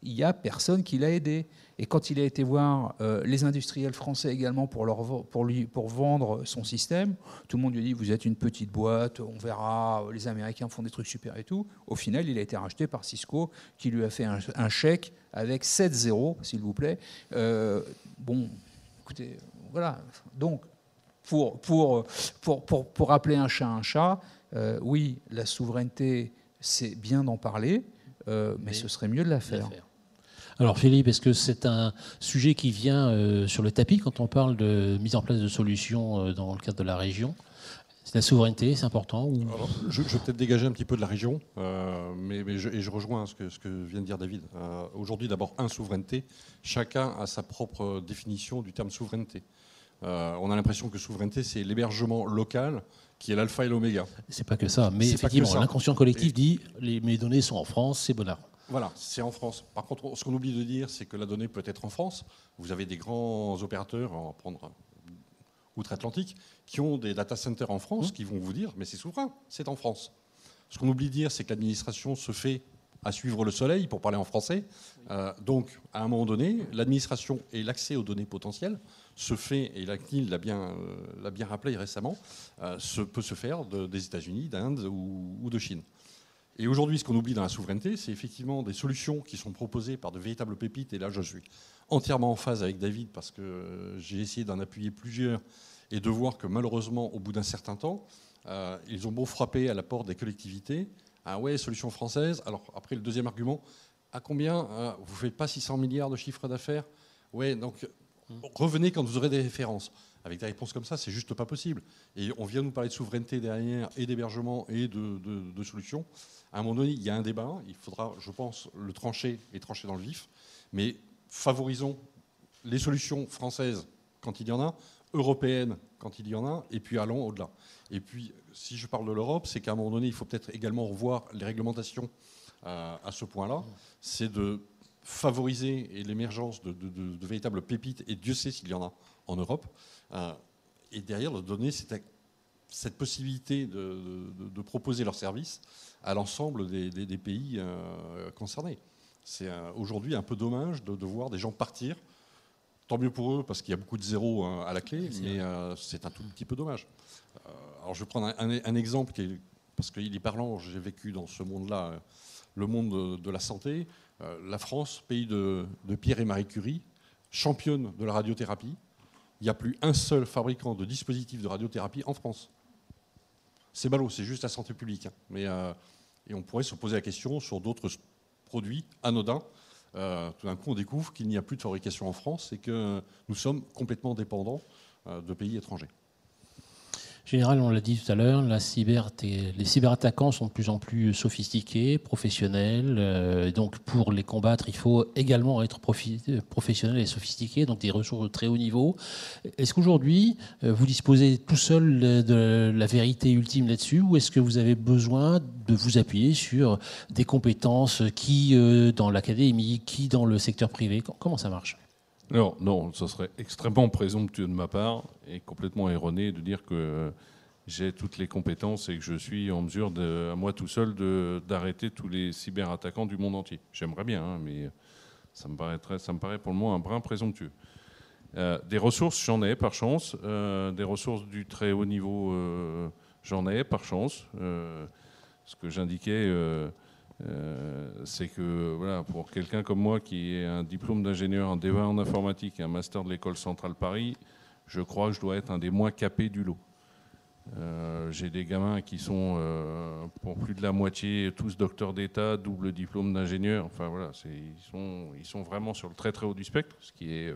Il n'y a personne qui l'a aidé. Et quand il a été voir euh, les industriels français également pour, leur, pour, lui, pour vendre son système, tout le monde lui a dit Vous êtes une petite boîte, on verra, les Américains font des trucs super et tout. Au final, il a été racheté par Cisco, qui lui a fait un, chèque avec 7 zéros, s'il vous plaît. Euh, bon, écoutez, voilà. Donc, pour, pour, pour, pour, pour appeler un chat un chat, euh, oui, la souveraineté, c'est bien d'en parler, mais, ce serait mieux de la faire. Alors Philippe, est-ce que c'est un sujet qui vient euh, sur le tapis quand on parle de mise en place de solutions euh, dans le cadre de la région? La souveraineté, c'est important je, vais peut-être dégager un petit peu de la région, euh, mais, je, et je rejoins ce que, ce que vient de dire David. Aujourd'hui, d'abord, un, souveraineté. Chacun a sa propre définition du terme souveraineté. on a l'impression que souveraineté, c'est l'hébergement local qui est l'alpha et l'oméga. C'est pas que ça, mais effectivement, l'inconscient collectif dit les, mes données sont en France, c'est bonheur. Voilà, c'est en France. Par contre, ce qu'on oublie de dire, c'est que la donnée peut être en France. Vous avez des grands opérateurs, on va prendre outre-Atlantique, qui ont des data centers en France, mmh. qui vont vous dire, mais c'est souverain, c'est en France. Ce qu'on oublie de dire, c'est que l'administration se fait à suivre le soleil, pour parler en français. Euh, donc, à un moment donné, l'administration et l'accès aux données potentielles se fait, et la CNIL l'a bien, euh, bien rappelé récemment, euh, se, peut se faire des États-Unis, d'Inde ou de Chine. Et aujourd'hui, ce qu'on oublie dans la souveraineté, c'est effectivement des solutions qui sont proposées par de véritables pépites. Et là, je suis entièrement en phase avec David parce que j'ai essayé d'en appuyer plusieurs et de voir que malheureusement, au bout d'un certain temps, euh, ils ont beau frapper à la porte des collectivités. Ah ouais, solution française. Alors après, le deuxième argument, à combien euh, Vous ne faites pas 600 milliards de chiffre d'affaires? Ouais, donc revenez quand vous aurez des références. Avec des réponses comme ça, c'est juste pas possible. Et on vient nous parler de souveraineté derrière, et d'hébergement, et de, solutions à un moment donné, il y a un débat, il faudra, je pense, le trancher et trancher dans le vif, mais favorisons les solutions françaises quand il y en a, européennes quand il y en a, et puis allons au-delà. Et puis, si je parle de l'Europe, c'est qu'à un moment donné, il faut peut-être également revoir les réglementations euh, à ce point-là. C'est de favoriser l'émergence de, véritables pépites, et Dieu sait s'il y en a en Europe, et derrière, de donner cette, cette possibilité de, proposer leurs services à l'ensemble des, pays euh, concernés. C'est aujourd'hui un peu dommage de, voir des gens partir. Tant mieux pour eux, parce qu'il y a beaucoup de zéros hein, à la clé, mais c'est un tout petit peu dommage. alors je vais prendre un, exemple qui parce qu'il est parlant, j'ai vécu dans ce monde-là, le monde de, la santé. la France, pays de, de Pierre et Marie Curie, championne de la radiothérapie. Il n'y a plus un seul fabricant de dispositifs de radiothérapie en France. C'est ballot, c'est juste la santé publique. Hein. Mais, euh, et on pourrait se poser la question sur d'autres produits anodins. Euh, tout d'un coup, on découvre qu'il n'y a plus de fabrication en France et que nous sommes complètement dépendants euh, de pays étrangers. Général, on l'a dit tout à l'heure, les cyberattaquants sont de plus en plus sophistiqués, professionnels. Euh, donc pour les combattre, il faut également être professionnel et sophistiqué, donc des ressources de très haut niveau. Est-ce qu'aujourd'hui, euh, vous disposez tout seul de la vérité ultime là-dessus, ou est-ce que vous avez besoin de vous appuyer sur des compétences qui euh, dans l'académie, qui dans le secteur privé? Comment ça marche? Non, non, ce serait extrêmement présomptueux de ma part et complètement erroné de dire que j'ai toutes les compétences et que je suis en mesure, de, à moi tout seul, d'arrêter tous les cyberattaquants du monde entier. J'aimerais bien, hein, mais ça me, paraîtrait, ça me paraît pour le moment un brin présomptueux. Euh, des ressources, j'en ai par chance. Euh, des ressources du très haut niveau, euh, j'en ai par chance. ce que j'indiquais euh, c'est que voilà, pour quelqu'un comme moi qui est un diplôme d'ingénieur, un DEA en informatique et un master de l'école centrale Paris, je crois que je dois être un des moins capés du lot. Euh, j'ai des gamins qui sont euh, pour plus de la moitié tous docteurs d'État, double diplôme d'ingénieur. Enfin voilà, ils sont vraiment sur le très très haut du spectre, ce qui est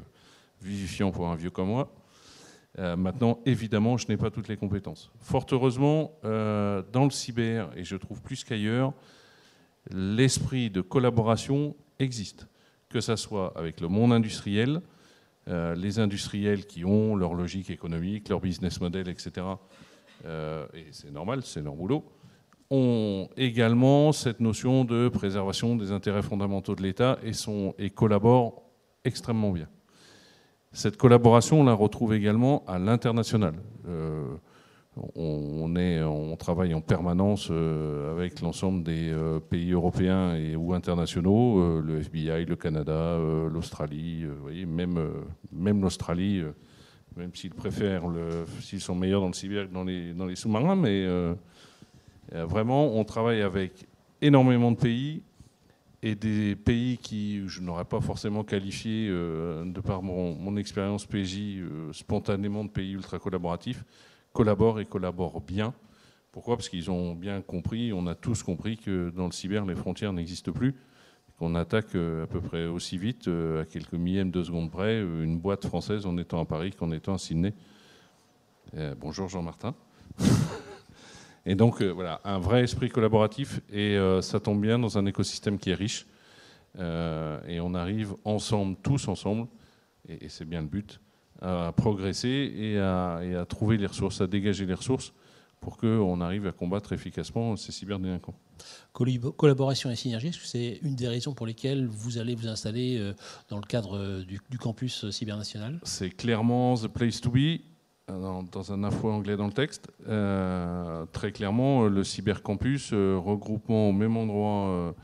vivifiant pour un vieux comme moi. maintenant, évidemment, je n'ai pas toutes les compétences. Fort heureusement, dans le cyber, et je trouve plus qu'ailleurs, l'esprit de collaboration existe, que ce soit avec le monde industriel, euh, les industriels qui ont leur logique économique, leur business model, etc. Euh, et c'est normal, c'est leur boulot, ont également cette notion de préservation des intérêts fondamentaux de l'État et, et collaborent extrêmement bien. Cette collaboration, on la retrouve également à l'international. Euh, on, est, on travaille en permanence euh, avec l'ensemble des euh, pays européens et, ou internationaux, euh, le FBI, le Canada, l'Australie, même, même l'Australie, même s'ils préfèrent, s'ils sont meilleurs dans le cyber que dans les, dans les sous-marins, mais vraiment, on travaille avec énormément de pays et des pays qui je n'aurais pas forcément qualifié, de par mon, mon expérience PJ, spontanément de pays ultra collaboratifs collaborent et collaborent bien. Pourquoi? Parce qu'ils ont bien compris, on a tous compris que dans le cyber, les frontières n'existent plus, qu'on attaque euh, à peu près aussi vite, euh, à quelques millièmes de seconde près, euh, une boîte française en étant à Paris qu'en étant à Sydney. bonjour Jean-Martin. et donc voilà, un vrai esprit collaboratif, et ça tombe bien dans un écosystème qui est riche. et on arrive ensemble, tous ensemble, et c'est bien le but, à progresser et à, trouver les ressources, à dégager les ressources pour qu'on arrive à combattre efficacement ces cyberdélinquants. Collaboration et synergie, est-ce que c'est une des raisons pour lesquelles vous allez vous installer euh, dans le cadre euh, du, campus cybernational? C'est clairement the place to be, euh, dans, un info anglais dans le texte. très clairement, le cybercampus, regroupement au même endroit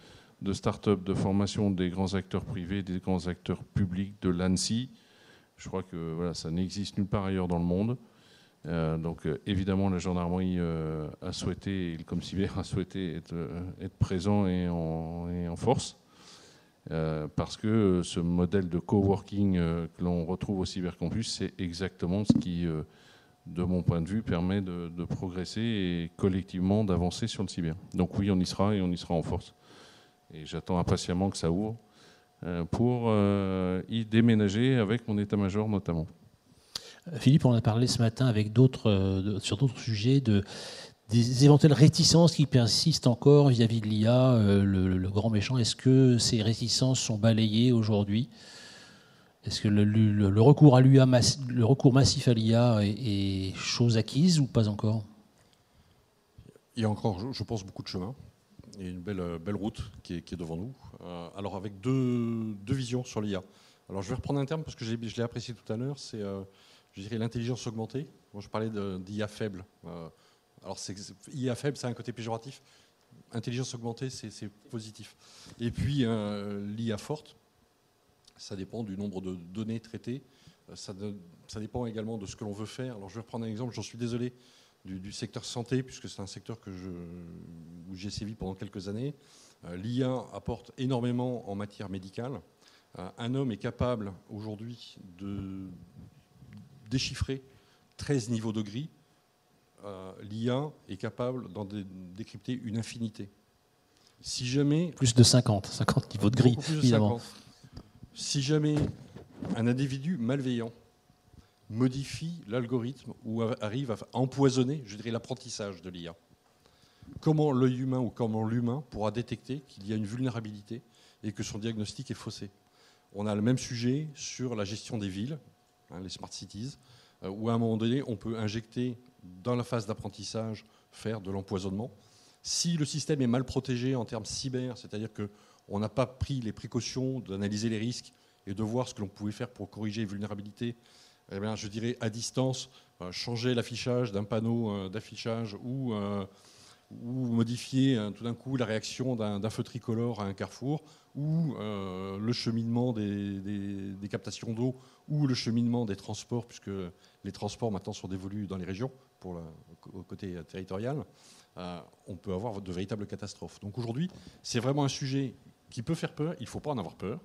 de start-up, de formation des grands acteurs privés, des grands acteurs publics de l'ANSI, je crois que voilà, ça n'existe nulle part ailleurs dans le monde. Euh, donc euh, évidemment, la gendarmerie euh, a souhaité, et le Comcyber a souhaité être, présent et en, force, parce que ce modèle de coworking que l'on retrouve au cybercampus, c'est exactement ce qui, de mon point de vue, permet de, progresser et collectivement d'avancer sur le cyber. Donc oui, on y sera et on y sera en force. Et j'attends impatiemment que ça ouvre pour euh, y déménager avec mon état-major notamment. Euh, Philippe, on a parlé ce matin avec d'autres, sur d'autres sujets de, des éventuelles réticences qui persistent encore vis-à-vis de l'IA, le, grand méchant. Est-ce que ces réticences sont balayées aujourd'hui? Est-ce que le, recours à l'IA, le recours massif à l'IA est, chose acquise ou pas encore? Il y a encore, je pense, beaucoup de chemin. A une belle, belle route qui est, devant nous. Euh, alors avec deux, visions sur l'IA. Alors je vais reprendre un terme parce que je l'ai apprécié tout à l'heure, c'est euh, je dirais l'intelligence augmentée. Moi je parlais d'IA faible. Euh, alors IA faible, c'est un côté péjoratif. intelligence augmentée, c'est positif. Et puis, l'IA forte, ça dépend du nombre de données traitées. Ça dépend également de ce que l'on veut faire. Alors, je vais reprendre un exemple. J'en suis désolé du, secteur santé, puisque c'est un secteur que je, où j'ai sévi pendant quelques années. L'IA apporte énormément en matière médicale. un homme est capable aujourd'hui de déchiffrer 13 niveaux de gris, euh, l'IA est capable d'en décrypter une infinité. Si jamais. Plus de 50, 50 niveaux de gris, évidemment. Si jamais un individu malveillant modifie l'algorithme ou arrive à empoisonner, je dirais, l'apprentissage de l'IA, comment l'œil humain ou comment l'humain pourra détecter qu'il y a une vulnérabilité et que son diagnostic est faussé? On a le même sujet sur la gestion des villes, hein, les smart cities. Euh, où à un moment donné, on peut injecter dans la phase d'apprentissage, faire de l'empoisonnement. Si le système est mal protégé en termes cyber, c'est-à-dire qu'on n'a pas pris les précautions d'analyser les risques et de voir ce que l'on pouvait faire pour corriger les vulnérabilités, eh bien, je dirais à distance, euh, changer l'affichage d'un panneau euh, d'affichage ou, ou, modifier tout d'un coup la réaction d'un feu tricolore à un carrefour ou le cheminement des, captations d'eau ou le cheminement des transports, puisque les transports maintenant sont dévolus dans les régions pour le côté territorial, euh, on peut avoir de véritables catastrophes. Donc aujourd'hui, c'est vraiment un sujet qui peut faire peur, il ne faut pas en avoir peur.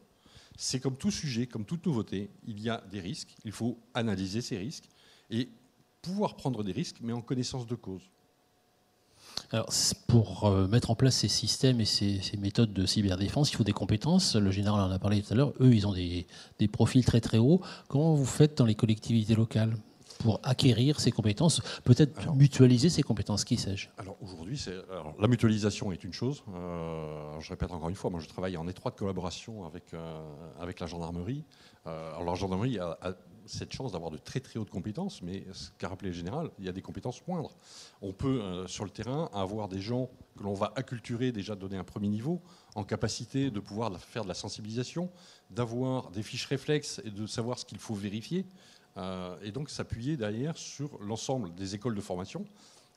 C'est comme tout sujet, comme toute nouveauté, il y a des risques, il faut analyser ces risques et pouvoir prendre des risques, mais en connaissance de cause. Alors, pour euh, mettre en place ces systèmes et ces, méthodes de cyberdéfense, il faut des compétences. Le général en a parlé tout à l'heure. Eux, ils ont des, des, profils très très hauts. Comment vous faites dans les collectivités locales? Pour acquérir ces compétences, peut-être mutualiser ces compétences, qui sais-je Alors aujourd'hui, la mutualisation est une chose. Euh, je répète encore une fois, moi je travaille en étroite collaboration avec, euh, avec la gendarmerie. Euh, alors la gendarmerie a, cette chance d'avoir de très très hautes compétences, mais ce qu'a rappelé le général, il y a des compétences moindres. On peut sur le terrain avoir des gens que l'on va acculturer, déjà donner un premier niveau, en capacité de pouvoir faire de la sensibilisation, d'avoir des fiches réflexes et de savoir ce qu'il faut vérifier. Euh, et donc s'appuyer derrière sur l'ensemble des écoles de formation.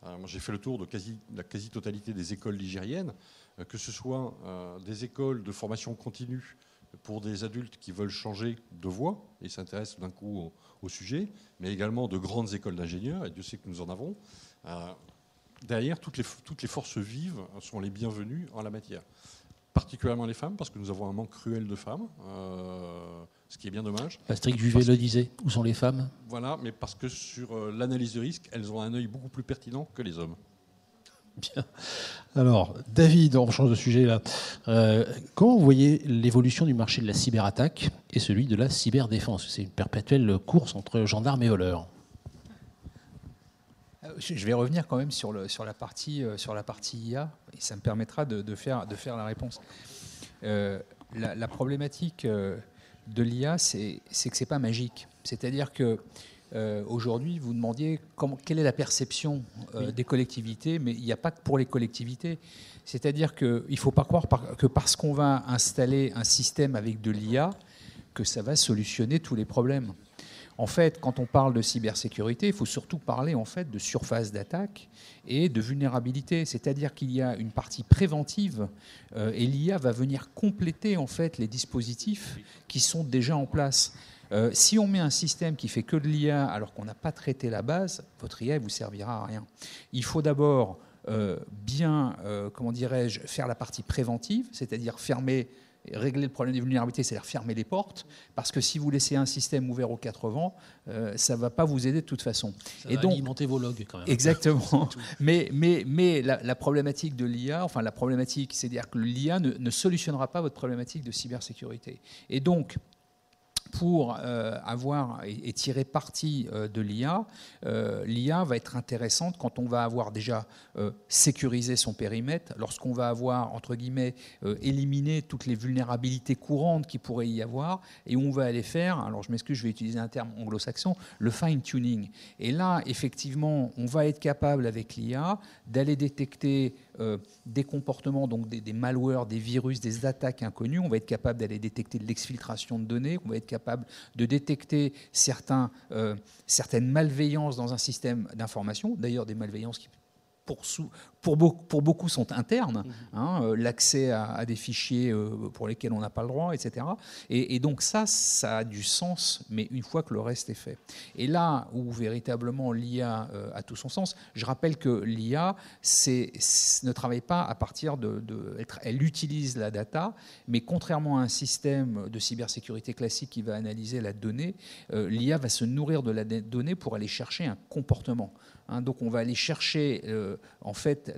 Euh, j'ai fait le tour de la quasi-totalité des écoles ligériennes, euh, que ce soit des écoles de formation continue pour des adultes qui veulent changer de voie et s'intéressent d'un coup au, sujet, mais également de grandes écoles d'ingénieurs, et Dieu sait que nous en avons. derrière, toutes les, forces vives sont les bienvenues en la matière particulièrement les femmes, parce que nous avons un manque cruel de femmes, ce qui est bien dommage. Patrick Juvet le disait, où sont les femmes? Voilà, mais parce que sur euh, l'analyse de risque, elles ont un œil beaucoup plus pertinent que les hommes. Bien. Alors, David, on change de sujet là. Euh, comment vous voyez l'évolution du marché de la cyberattaque et celui de la cyberdéfense? C'est une perpétuelle course entre gendarmes et voleurs. Je vais revenir quand même sur, le, sur, la, partie, euh, sur la partie IA, et ça me permettra de, faire, de faire la réponse. Euh, la, problématique euh, de l'IA, c'est que ce n'est pas magique. C'est-à-dire que aujourd'hui, vous demandiez quelle est la perception des collectivités, mais il n'y a pas que pour les collectivités. C'est-à-dire qu'il ne faut pas croire que parce qu'on va installer un système avec de l'IA, que ça va solutionner tous les problèmes. En fait, quand on parle de cybersécurité, il faut surtout parler en fait de surface d'attaque et de vulnérabilité. C'est-à-dire qu'il y a une partie préventive euh, et l'IA va venir compléter en fait les dispositifs qui sont déjà en place. Euh, si on met un système qui fait que de l'IA alors qu'on n'a pas traité la base, votre IA ne vous servira à rien. Il faut d'abord euh, bien, comment dirais-je, faire la partie préventive, c'est-à-dire fermer régler le problème des vulnérabilités, c'est-à-dire fermer les portes, parce que si vous laissez un système ouvert aux quatre vents, euh, ça ne va pas vous aider de toute façon. Ça et va donc, alimenter vos logs quand même. Exactement. mais mais, mais la, problématique de l'IA, enfin la problématique, c'est-à-dire que l'IA ne, ne solutionnera pas votre problématique de cybersécurité. Et donc, pour euh, avoir et, tirer parti euh, de l'IA, euh, l'IA va être intéressante quand on va avoir déjà sécurisé son périmètre, lorsqu'on va avoir, entre guillemets, éliminé toutes les vulnérabilités courantes qui pourrait y avoir, et on va aller faire, alors je m'excuse, je vais utiliser un terme anglo-saxon, le fine-tuning. Et là, effectivement, on va être capable avec l'IA d'aller détecter des comportements, donc des, des, malwares, des virus, des attaques inconnues. On va être capable d'aller détecter de l'exfiltration de données. On va être capable de détecter euh, certaines malveillances dans un système d'information. D'ailleurs, des malveillances qui pour, beaucoup, pour beaucoup sont internes, mhm. hein, euh, l'accès à, des fichiers euh, pour lesquels on n'a pas le droit, etc. Et, donc ça, ça a du sens, mais une fois que le reste est fait. Et là où véritablement l'IA euh, a tout son sens, je rappelle que l'IA ne travaille pas à partir de, de elle utilise la data, mais contrairement à un système de cybersécurité classique qui va analyser la donnée, l'IA va se nourrir de la donnée pour aller chercher un comportement. Hein, donc on va aller chercher euh, en fait,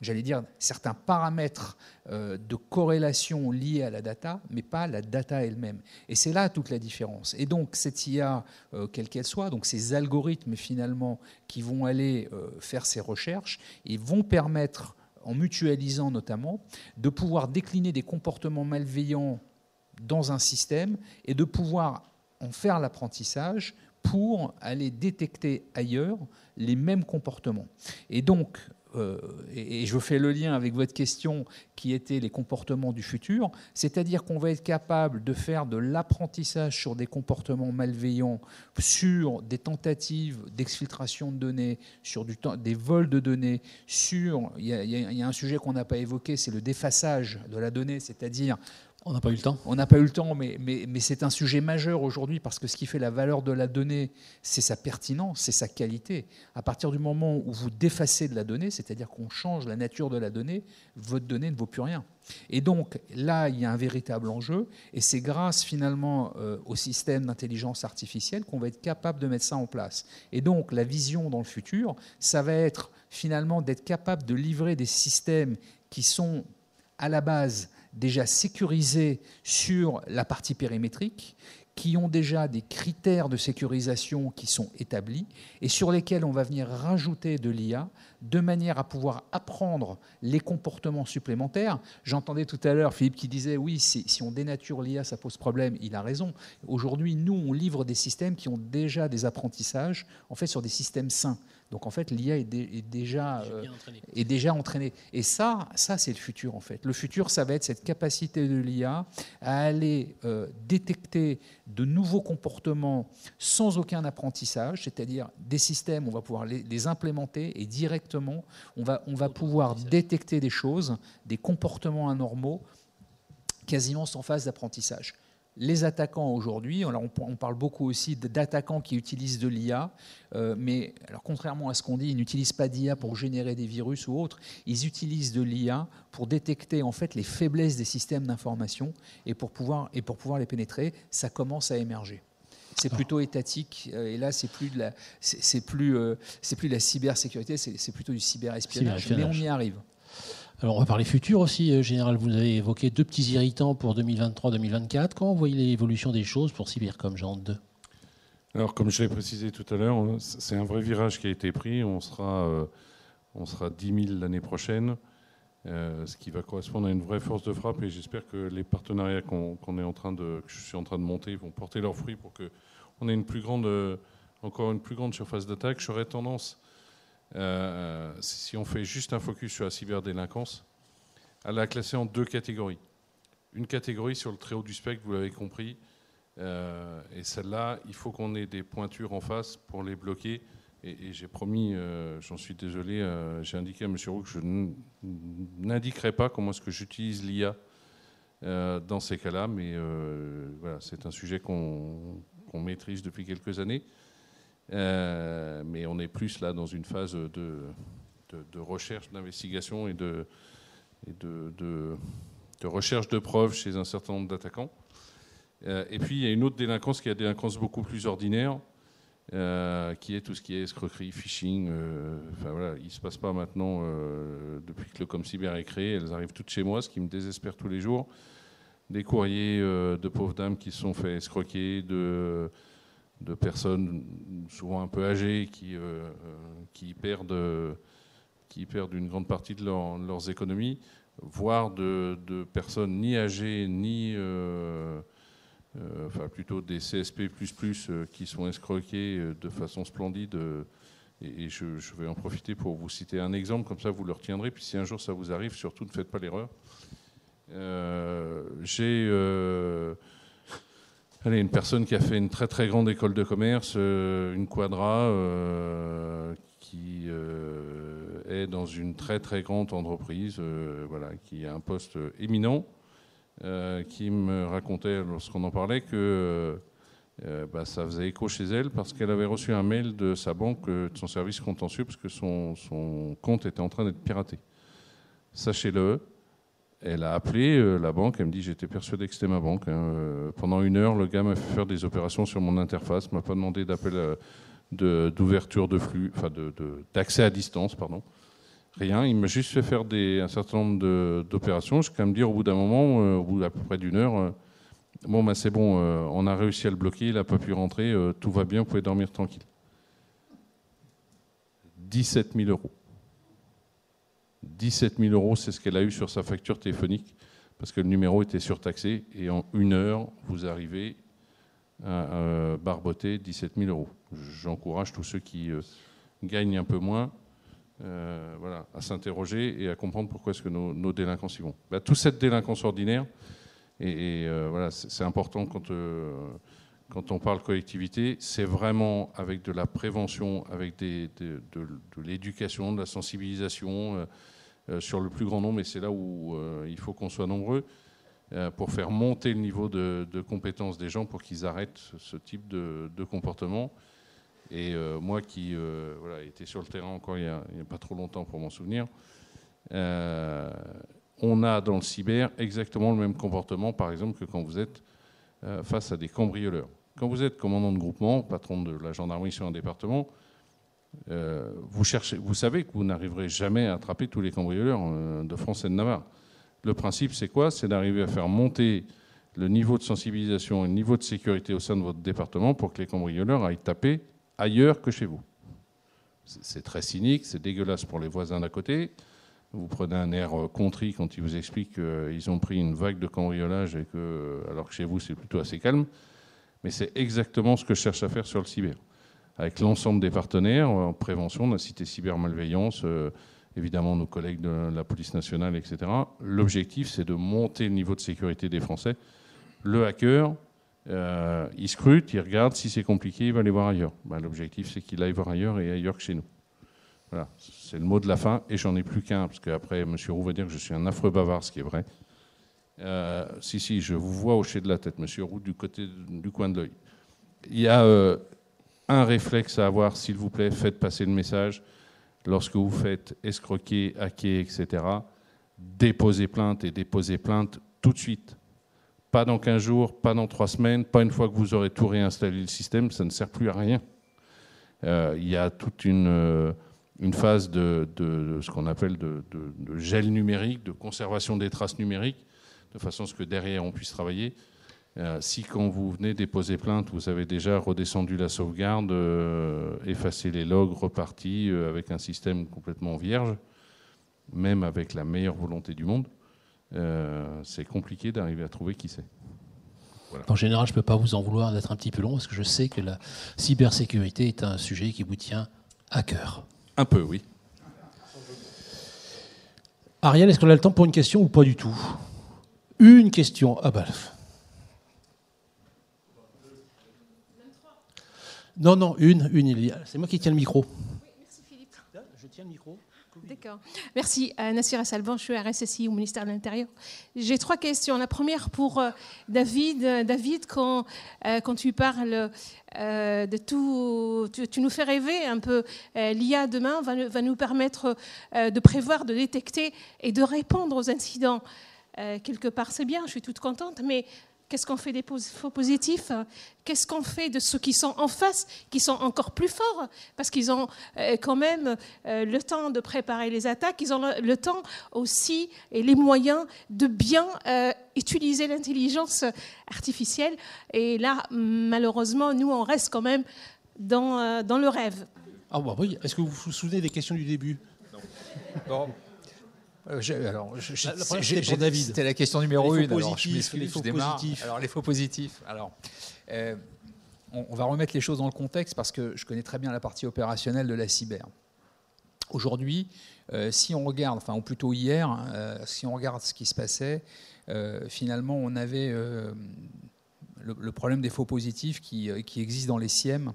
j'allais dire, certains paramètres euh, de corrélation liés à la data, mais pas la data elle-même. Et c'est là toute la différence. Et donc cette IA, quelle qu'elle soit, donc ces algorithmes finalement qui vont aller faire ces recherches, ils vont permettre, en mutualisant notamment, de pouvoir décliner des comportements malveillants dans un système et de pouvoir en faire l'apprentissage pour aller détecter ailleurs les mêmes comportements. Et donc, euh, et je fais le lien avec votre question qui était les comportements du futur, c'est-à-dire qu'on va être capable de faire de l'apprentissage sur des comportements malveillants, sur des tentatives d'exfiltration de données, sur des vols de données, sur, il y a un sujet qu'on n'a pas évoqué, c'est le défaçage de la donnée, c'est-à-dire on n'a pas eu le temps. On n'a pas eu le temps, mais, mais, c'est un sujet majeur aujourd'hui parce que ce qui fait la valeur de la donnée, c'est sa pertinence, c'est sa qualité. À partir du moment où vous défacez de la donnée, c'est-à-dire qu'on change la nature de la donnée, votre donnée ne vaut plus rien. Et donc là, il y a un véritable enjeu, et c'est grâce finalement euh, au système d'intelligence artificielle qu'on va être capable de mettre ça en place. Et donc la vision dans le futur, ça va être finalement d'être capable de livrer des systèmes qui sont à la base déjà sécurisés sur la partie périmétrique, qui ont déjà des critères de sécurisation qui sont établis et sur lesquels on va venir rajouter de l'IA de manière à pouvoir apprendre les comportements supplémentaires. J'entendais tout à l'heure Philippe qui disait oui, si, si on dénature l'IA, ça pose problème. Il a raison. Aujourd'hui, nous, on livre des systèmes qui ont déjà des apprentissages, en fait, sur des systèmes sains. Donc en fait, l'IA est, déjà, euh, est déjà entraînée. Et ça, ça c'est le futur en fait. Le futur, ça va être cette capacité de l'IA à aller euh, détecter de nouveaux comportements sans aucun apprentissage, c'est-à-dire des systèmes, on va pouvoir les, les implémenter et directement, on va, on va pouvoir détecter des choses, des comportements anormaux, quasiment sans phase d'apprentissage les attaquants aujourd'hui, on, parle beaucoup aussi d'attaquants qui utilisent de l'IA, euh, mais alors contrairement à ce qu'on dit, ils n'utilisent pas d'IA pour générer des virus ou autres, ils utilisent de l'IA pour détecter en fait les faiblesses des systèmes d'information et pour pouvoir et pour pouvoir les pénétrer, ça commence à émerger. C'est plutôt étatique euh, et là c'est plus de la c'est plus euh, c'est plus de la cybersécurité, c'est plutôt du cyberespionnage, mais on y arrive. Alors on va parler futur aussi, euh, Général. Vous avez évoqué deux petits irritants pour 2023-2024. Comment vous voyez l'évolution des choses pour Cybercom Genre 2 Alors comme je l'ai précisé tout à l'heure, c'est un vrai virage qui a été pris. On sera, euh, on sera 10 000 l'année prochaine, euh, ce qui va correspondre à une vraie force de frappe. Et j'espère que les partenariats qu'on est en train de, que je suis en train de monter vont porter leurs fruits pour qu'on ait une plus grande, encore une plus grande surface d'attaque. J'aurais tendance euh, si on fait juste un focus sur la cyberdélinquance, elle a classé en deux catégories. Une catégorie sur le très haut du spectre, vous l'avez compris, euh, et celle-là, il faut qu'on ait des pointures en face pour les bloquer. Et, j'ai promis, euh, j'en suis désolé, j'ai indiqué à M. Roux que je n'indiquerai pas comment est-ce que j'utilise l'IA dans ces cas-là, mais voilà, c'est un sujet qu'on maîtrise depuis quelques années. Euh, mais on est plus là dans une phase de, recherche, d'investigation et, de, recherche de preuves chez un certain nombre d'attaquants. Euh, et puis il y a une autre délinquance qui est la délinquance beaucoup plus ordinaire, euh, qui est tout ce qui est escroquerie, phishing. enfin voilà, il ne se passe pas maintenant, depuis que le ComCyber est créé, elles arrivent toutes chez moi, ce qui me désespère tous les jours. Des courriers de pauvres dames qui se sont fait escroquer, de de personnes souvent un peu âgées qui, euh, euh, qui, perdent, qui perdent une grande partie de, leurs économies, voire de, personnes ni âgées ni euh, enfin plutôt des CSP qui sont escroqués de façon splendide. Et, je, vais en profiter pour vous citer un exemple, comme ça vous le retiendrez. Puis si un jour ça vous arrive, surtout ne faites pas l'erreur. J'ai Allez, une personne qui a fait une très très grande école de commerce, euh, une quadra, euh, qui euh, est dans une très très grande entreprise, voilà, qui a un poste éminent, qui me racontait lorsqu'on en parlait que bah, ça faisait écho chez elle parce qu'elle avait reçu un mail de sa banque, de son service contentieux, parce que son, son compte était en train d'être piraté. Sachez-le, elle a appelé euh, la banque, elle me dit j'étais persuadé que c'était ma banque. Hein. Euh, pendant une heure, le gars m'a fait faire des opérations sur mon interface, m'a pas demandé d'appel euh, d'ouverture de, flux, enfin d'accès à distance, pardon. Rien, il m'a juste fait faire un certain nombre d'opérations. Je quand me dire au bout d'un moment, au bout d'à peu près d'une heure, bon ben c'est bon, on a réussi à le bloquer, il n'a pas pu rentrer, tout va bien, vous pouvez dormir tranquille. 17 000 euros. 17 000 euros, c'est ce qu'elle a eu sur sa facture téléphonique, parce que le numéro était surtaxé, et en une heure, vous arrivez à barboter 17 000 euros. J'encourage tous ceux qui euh, gagnent un peu moins euh, voilà, à s'interroger et à comprendre pourquoi est-ce que nos, délinquants s'y vont. Bah, toute cette délinquance ordinaire, et, euh, voilà, c'est important quand, quand on parle collectivité, c'est vraiment avec de la prévention, avec de, de l'éducation, de la sensibilisation sur le plus grand nombre, et c'est là où euh, il faut qu'on soit nombreux euh, pour faire monter le niveau de, compétence des gens pour qu'ils arrêtent ce type de, comportement. Et moi qui voilà, était sur le terrain encore il n'y a, pas trop longtemps pour m'en souvenir, on a dans le cyber exactement le même comportement, par exemple, que quand vous êtes face à des cambrioleurs. Quand vous êtes commandant de groupement, patron de la gendarmerie sur un département, euh, vous, cherchez, vous savez que vous n'arriverez jamais à attraper tous les cambrioleurs euh, de France et de Navarre. Le principe, c'est quoi? C'est d'arriver à faire monter le niveau de sensibilisation et le niveau de sécurité au sein de votre département pour que les cambrioleurs aillent taper ailleurs que chez vous. C'est très cynique, c'est dégueulasse pour les voisins d'à côté. Vous prenez un air euh, contrit quand ils vous expliquent qu'ils ont pris une vague de cambriolage et que, alors que chez vous c'est plutôt assez calme. Mais c'est exactement ce que je cherche à faire sur le cyber avec l'ensemble des partenaires en prévention, on a cité cybermalveillance, euh, évidemment nos collègues de la police nationale, etc. L'objectif, c'est de monter le niveau de sécurité des Français. Le hacker, euh, il scrute, il regarde, si c'est compliqué, il va aller voir ailleurs. Ben, l'objectif, c'est qu'il aille voir ailleurs et ailleurs que chez nous. Voilà, c'est le mot de la fin, et j'en ai plus qu'un, parce qu'après, M. Roux va dire que je suis un affreux bavard, ce qui est vrai. Euh, si, si, je vous vois hocher de la tête, M. Roux, du côté du coin de l'œil. Il y a un réflexe à avoir, s'il vous plaît, faites passer le message. Lorsque vous faites escroquer, hacker, etc., déposez plainte et déposez plainte tout de suite. Pas dans 15 jours, pas dans 3 semaines, pas une fois que vous aurez tout réinstallé le système, ça ne sert plus à rien. Euh, il y a toute une, euh, phase de, de, ce qu'on appelle de, de, gel numérique, de conservation des traces numériques, de façon à ce que derrière on puisse travailler. Euh, si quand vous venez déposer plainte, vous avez déjà redescendu la sauvegarde, euh, effacé les logs, reparti euh, avec un système complètement vierge, même avec la meilleure volonté du monde, c'est compliqué d'arriver à trouver qui c'est. En général, je ne peux pas vous en vouloir d'être un petit peu long parce que je sais que la cybersécurité est un sujet qui vous tient à cœur. Un peu, oui. Ariel, est-ce qu'on a le temps pour une question ou pas du tout? Une question. Ah bah, Non, non, une, une. C'est moi qui tiens le micro. Oui, merci Philippe. Je tiens le micro. D'accord. Merci. Euh, Nassira Salvan, je suis RSSI au ministère de l'Intérieur. J'ai trois questions. La première pour euh, David. David, quand, euh, quand tu parles de tout, tu, nous fais rêver un peu. L'IA demain va, va, nous permettre de prévoir, de détecter et de répondre aux incidents. quelque part, c'est bien, je suis toute contente, mais Qu'est-ce qu'on fait des faux positifs? Qu'est-ce qu'on fait de ceux qui sont en face, qui sont encore plus forts? Parce qu'ils ont euh, quand même euh, le temps de préparer les attaques, ils ont le temps aussi et les moyens de bien euh, utiliser l'intelligence artificielle. Et là, malheureusement, nous, on reste quand même dans, dans le rêve. Ah bah oui, est-ce que vous vous souvenez des questions du début? Non. Euh, alors, C'était la question numéro une. Alors, je les faux positifs. Alors, les faux positifs. Alors, euh, on, va remettre les choses dans le contexte parce que je connais très bien la partie opérationnelle de la cyber. Aujourd'hui, euh, si on regarde, enfin, ou plutôt hier, hein, si on regarde ce qui se passait, finalement, on avait le, problème des faux positifs qui, qui existe dans les SIEM,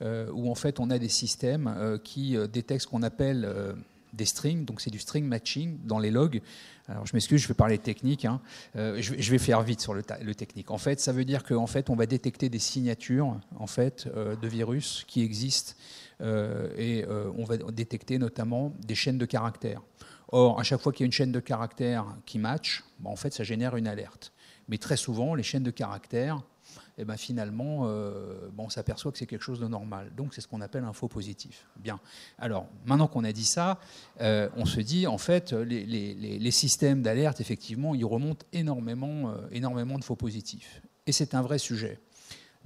où en fait, on a des systèmes qui détectent ce qu'on appelle des strings, donc c'est du string matching dans les logs. Alors je m'excuse, je vais parler technique, hein. euh, je, vais faire vite sur le, technique. En fait, ça veut dire qu'en fait, on va détecter des signatures en fait, euh, de virus qui existent euh, et on va détecter notamment des chaînes de caractères. Or, à chaque fois qu'il y a une chaîne de caractères qui match, en fait, ça génère une alerte. Mais très souvent, les chaînes de caractères et eh ben finalement, euh, on s'aperçoit que c'est quelque chose de normal. Donc c'est ce qu'on appelle un faux positif. Bien. Alors maintenant qu'on a dit ça, euh, on se dit en fait les systèmes d'alerte, effectivement, ils remontent énormément, euh, énormément de faux positifs. Et c'est un vrai sujet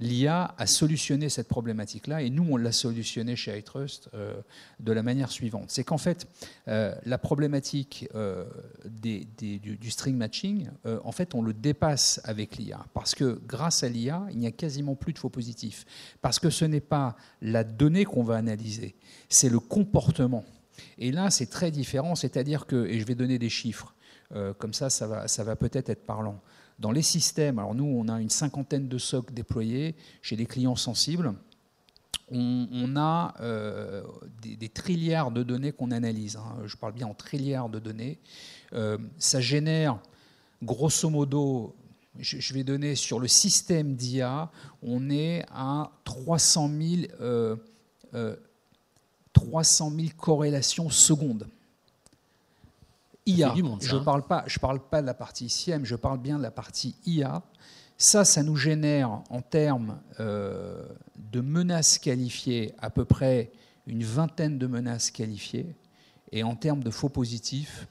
l'IA a solutionné cette problématique-là, et nous, on l'a solutionné chez iTrust euh, de la manière suivante. C'est qu'en fait, euh, la problématique euh, du, string matching, en fait, on le dépasse avec l'IA, parce que grâce à l'IA, il n'y a quasiment plus de faux positifs, parce que ce n'est pas la donnée qu'on va analyser, c'est le comportement. Et là, c'est très différent, c'est-à-dire que, et je vais donner des chiffres, comme ça, ça va, ça va peut-être être parlant. Dans les systèmes, alors nous, on a une cinquantaine de SOC déployés chez des clients sensibles. On, a euh, des, trilliards de données qu'on analyse. Hein. Je parle bien en trilliards de données. Euh, ça génère, grosso modo, je, vais donner sur le système d'IA, on est à 300 000, 300 000 corrélations secondes. IA. je ne parle, pas, je parle pas de la partie SIEM, je parle bien de la partie IA. Ça, ça nous génère en termes euh, de menaces qualifiées à peu près une vingtaine de menaces qualifiées. Et en termes de faux positifs,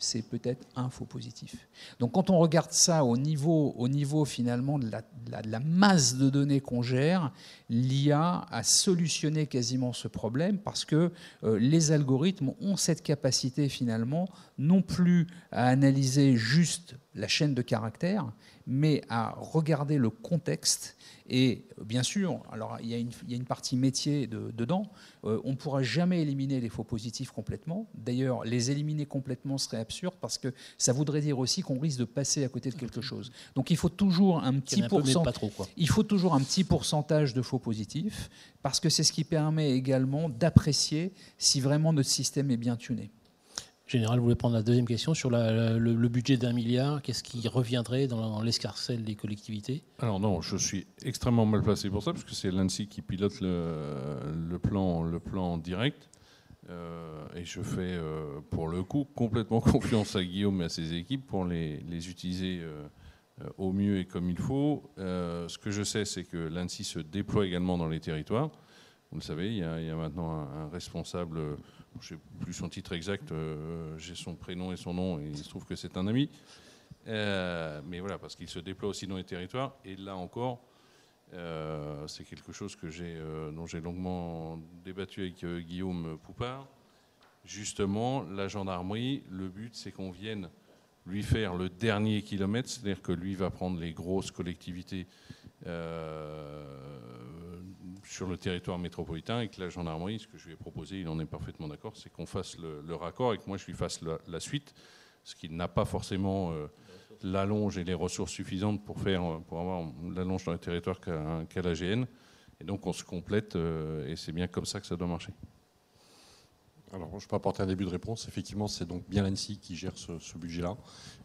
c'est peut-être un faux positif. Donc quand on regarde ça au niveau, au niveau finalement de la, masse de données qu'on gère, l'IA a solutionné quasiment ce problème parce que euh, les algorithmes ont cette capacité finalement non plus à analyser juste la chaîne de caractères, mais à regarder le contexte et bien sûr, alors il y a une, partie métier dedans. Euh, on ne pourra jamais éliminer les faux positifs complètement. D'ailleurs, les éliminer complètement serait absurde parce que ça voudrait dire aussi qu'on risque de passer à côté de quelque chose. Donc il faut toujours un petit pourcentage. Il faut toujours un petit pourcentage de faux positifs parce que c'est ce qui permet également d'apprécier si vraiment notre système est bien tuné. Général, vous voulez prendre la deuxième question sur le, budget d'un milliard. Qu'est-ce qui reviendrait dans, l'escarcelle des collectivités? Alors non, je suis extrêmement mal placé pour ça, parce que c'est l'ANSI qui pilote le, plan, direct. Euh, et je fais, euh, pour le coup, complètement confiance à Guillaume et à ses équipes pour les, utiliser euh, au mieux et comme il faut. ce que je sais, c'est que l'ANSI se déploie également dans les territoires. Vous le savez, il y a, maintenant un responsable je n'ai plus son titre exact, euh, j'ai son prénom et son nom, et il se trouve que c'est un ami. Euh, mais voilà, parce qu'il se déploie aussi dans les territoires. Et là encore, euh, c'est quelque chose que dont j'ai longuement débattu avec Guillaume Poupard. Justement, la gendarmerie, le but, c'est qu'on vienne lui faire le dernier kilomètre, c'est-à-dire que lui va prendre les grosses collectivités sur le territoire métropolitain et que la gendarmerie, ce que je lui ai proposé, il en est parfaitement d'accord, c'est qu'on fasse le, raccord et que moi je lui fasse la, suite, ce qui n'a pas forcément euh, l'allonge et les ressources suffisantes pour, faire, pour avoir l'allonge dans le territoire qu'a la GN. Et donc on se complète euh, et c'est bien comme ça que ça doit marcher. Alors, je peux apporter un début de réponse. Effectivement, c'est donc bien l'ANSI qui gère ce, budget-là,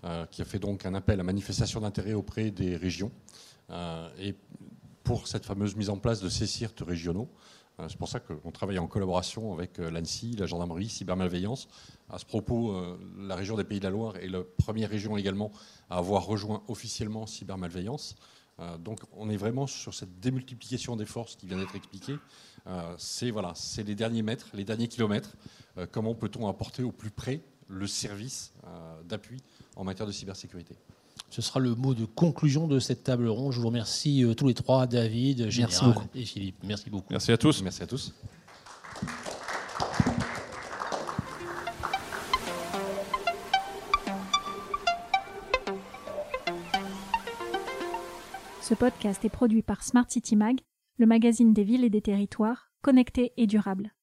euh, qui a fait donc un appel à manifestation d'intérêt auprès des régions. et pour cette fameuse mise en place de ces CIRT régionaux. Euh, c'est pour ça qu'on travaille en collaboration avec euh, l'ANSI, la gendarmerie, cybermalveillance. À ce propos, euh, la région des Pays de la Loire est la première région également à avoir rejoint officiellement cybermalveillance. Donc on est vraiment sur cette démultiplication des forces qui vient d'être expliquée. C'est voilà, c'est les derniers mètres, les derniers kilomètres. Comment peut-on apporter au plus près le service d'appui en matière de cybersécurité? Ce sera le mot de conclusion de cette table ronde. Je vous remercie euh, tous les trois, David, Général et Philippe. Merci beaucoup. Merci à tous. Merci à tous. Ce podcast est produit par Smart City Mag, le magazine des villes et des territoires, connectés et durables.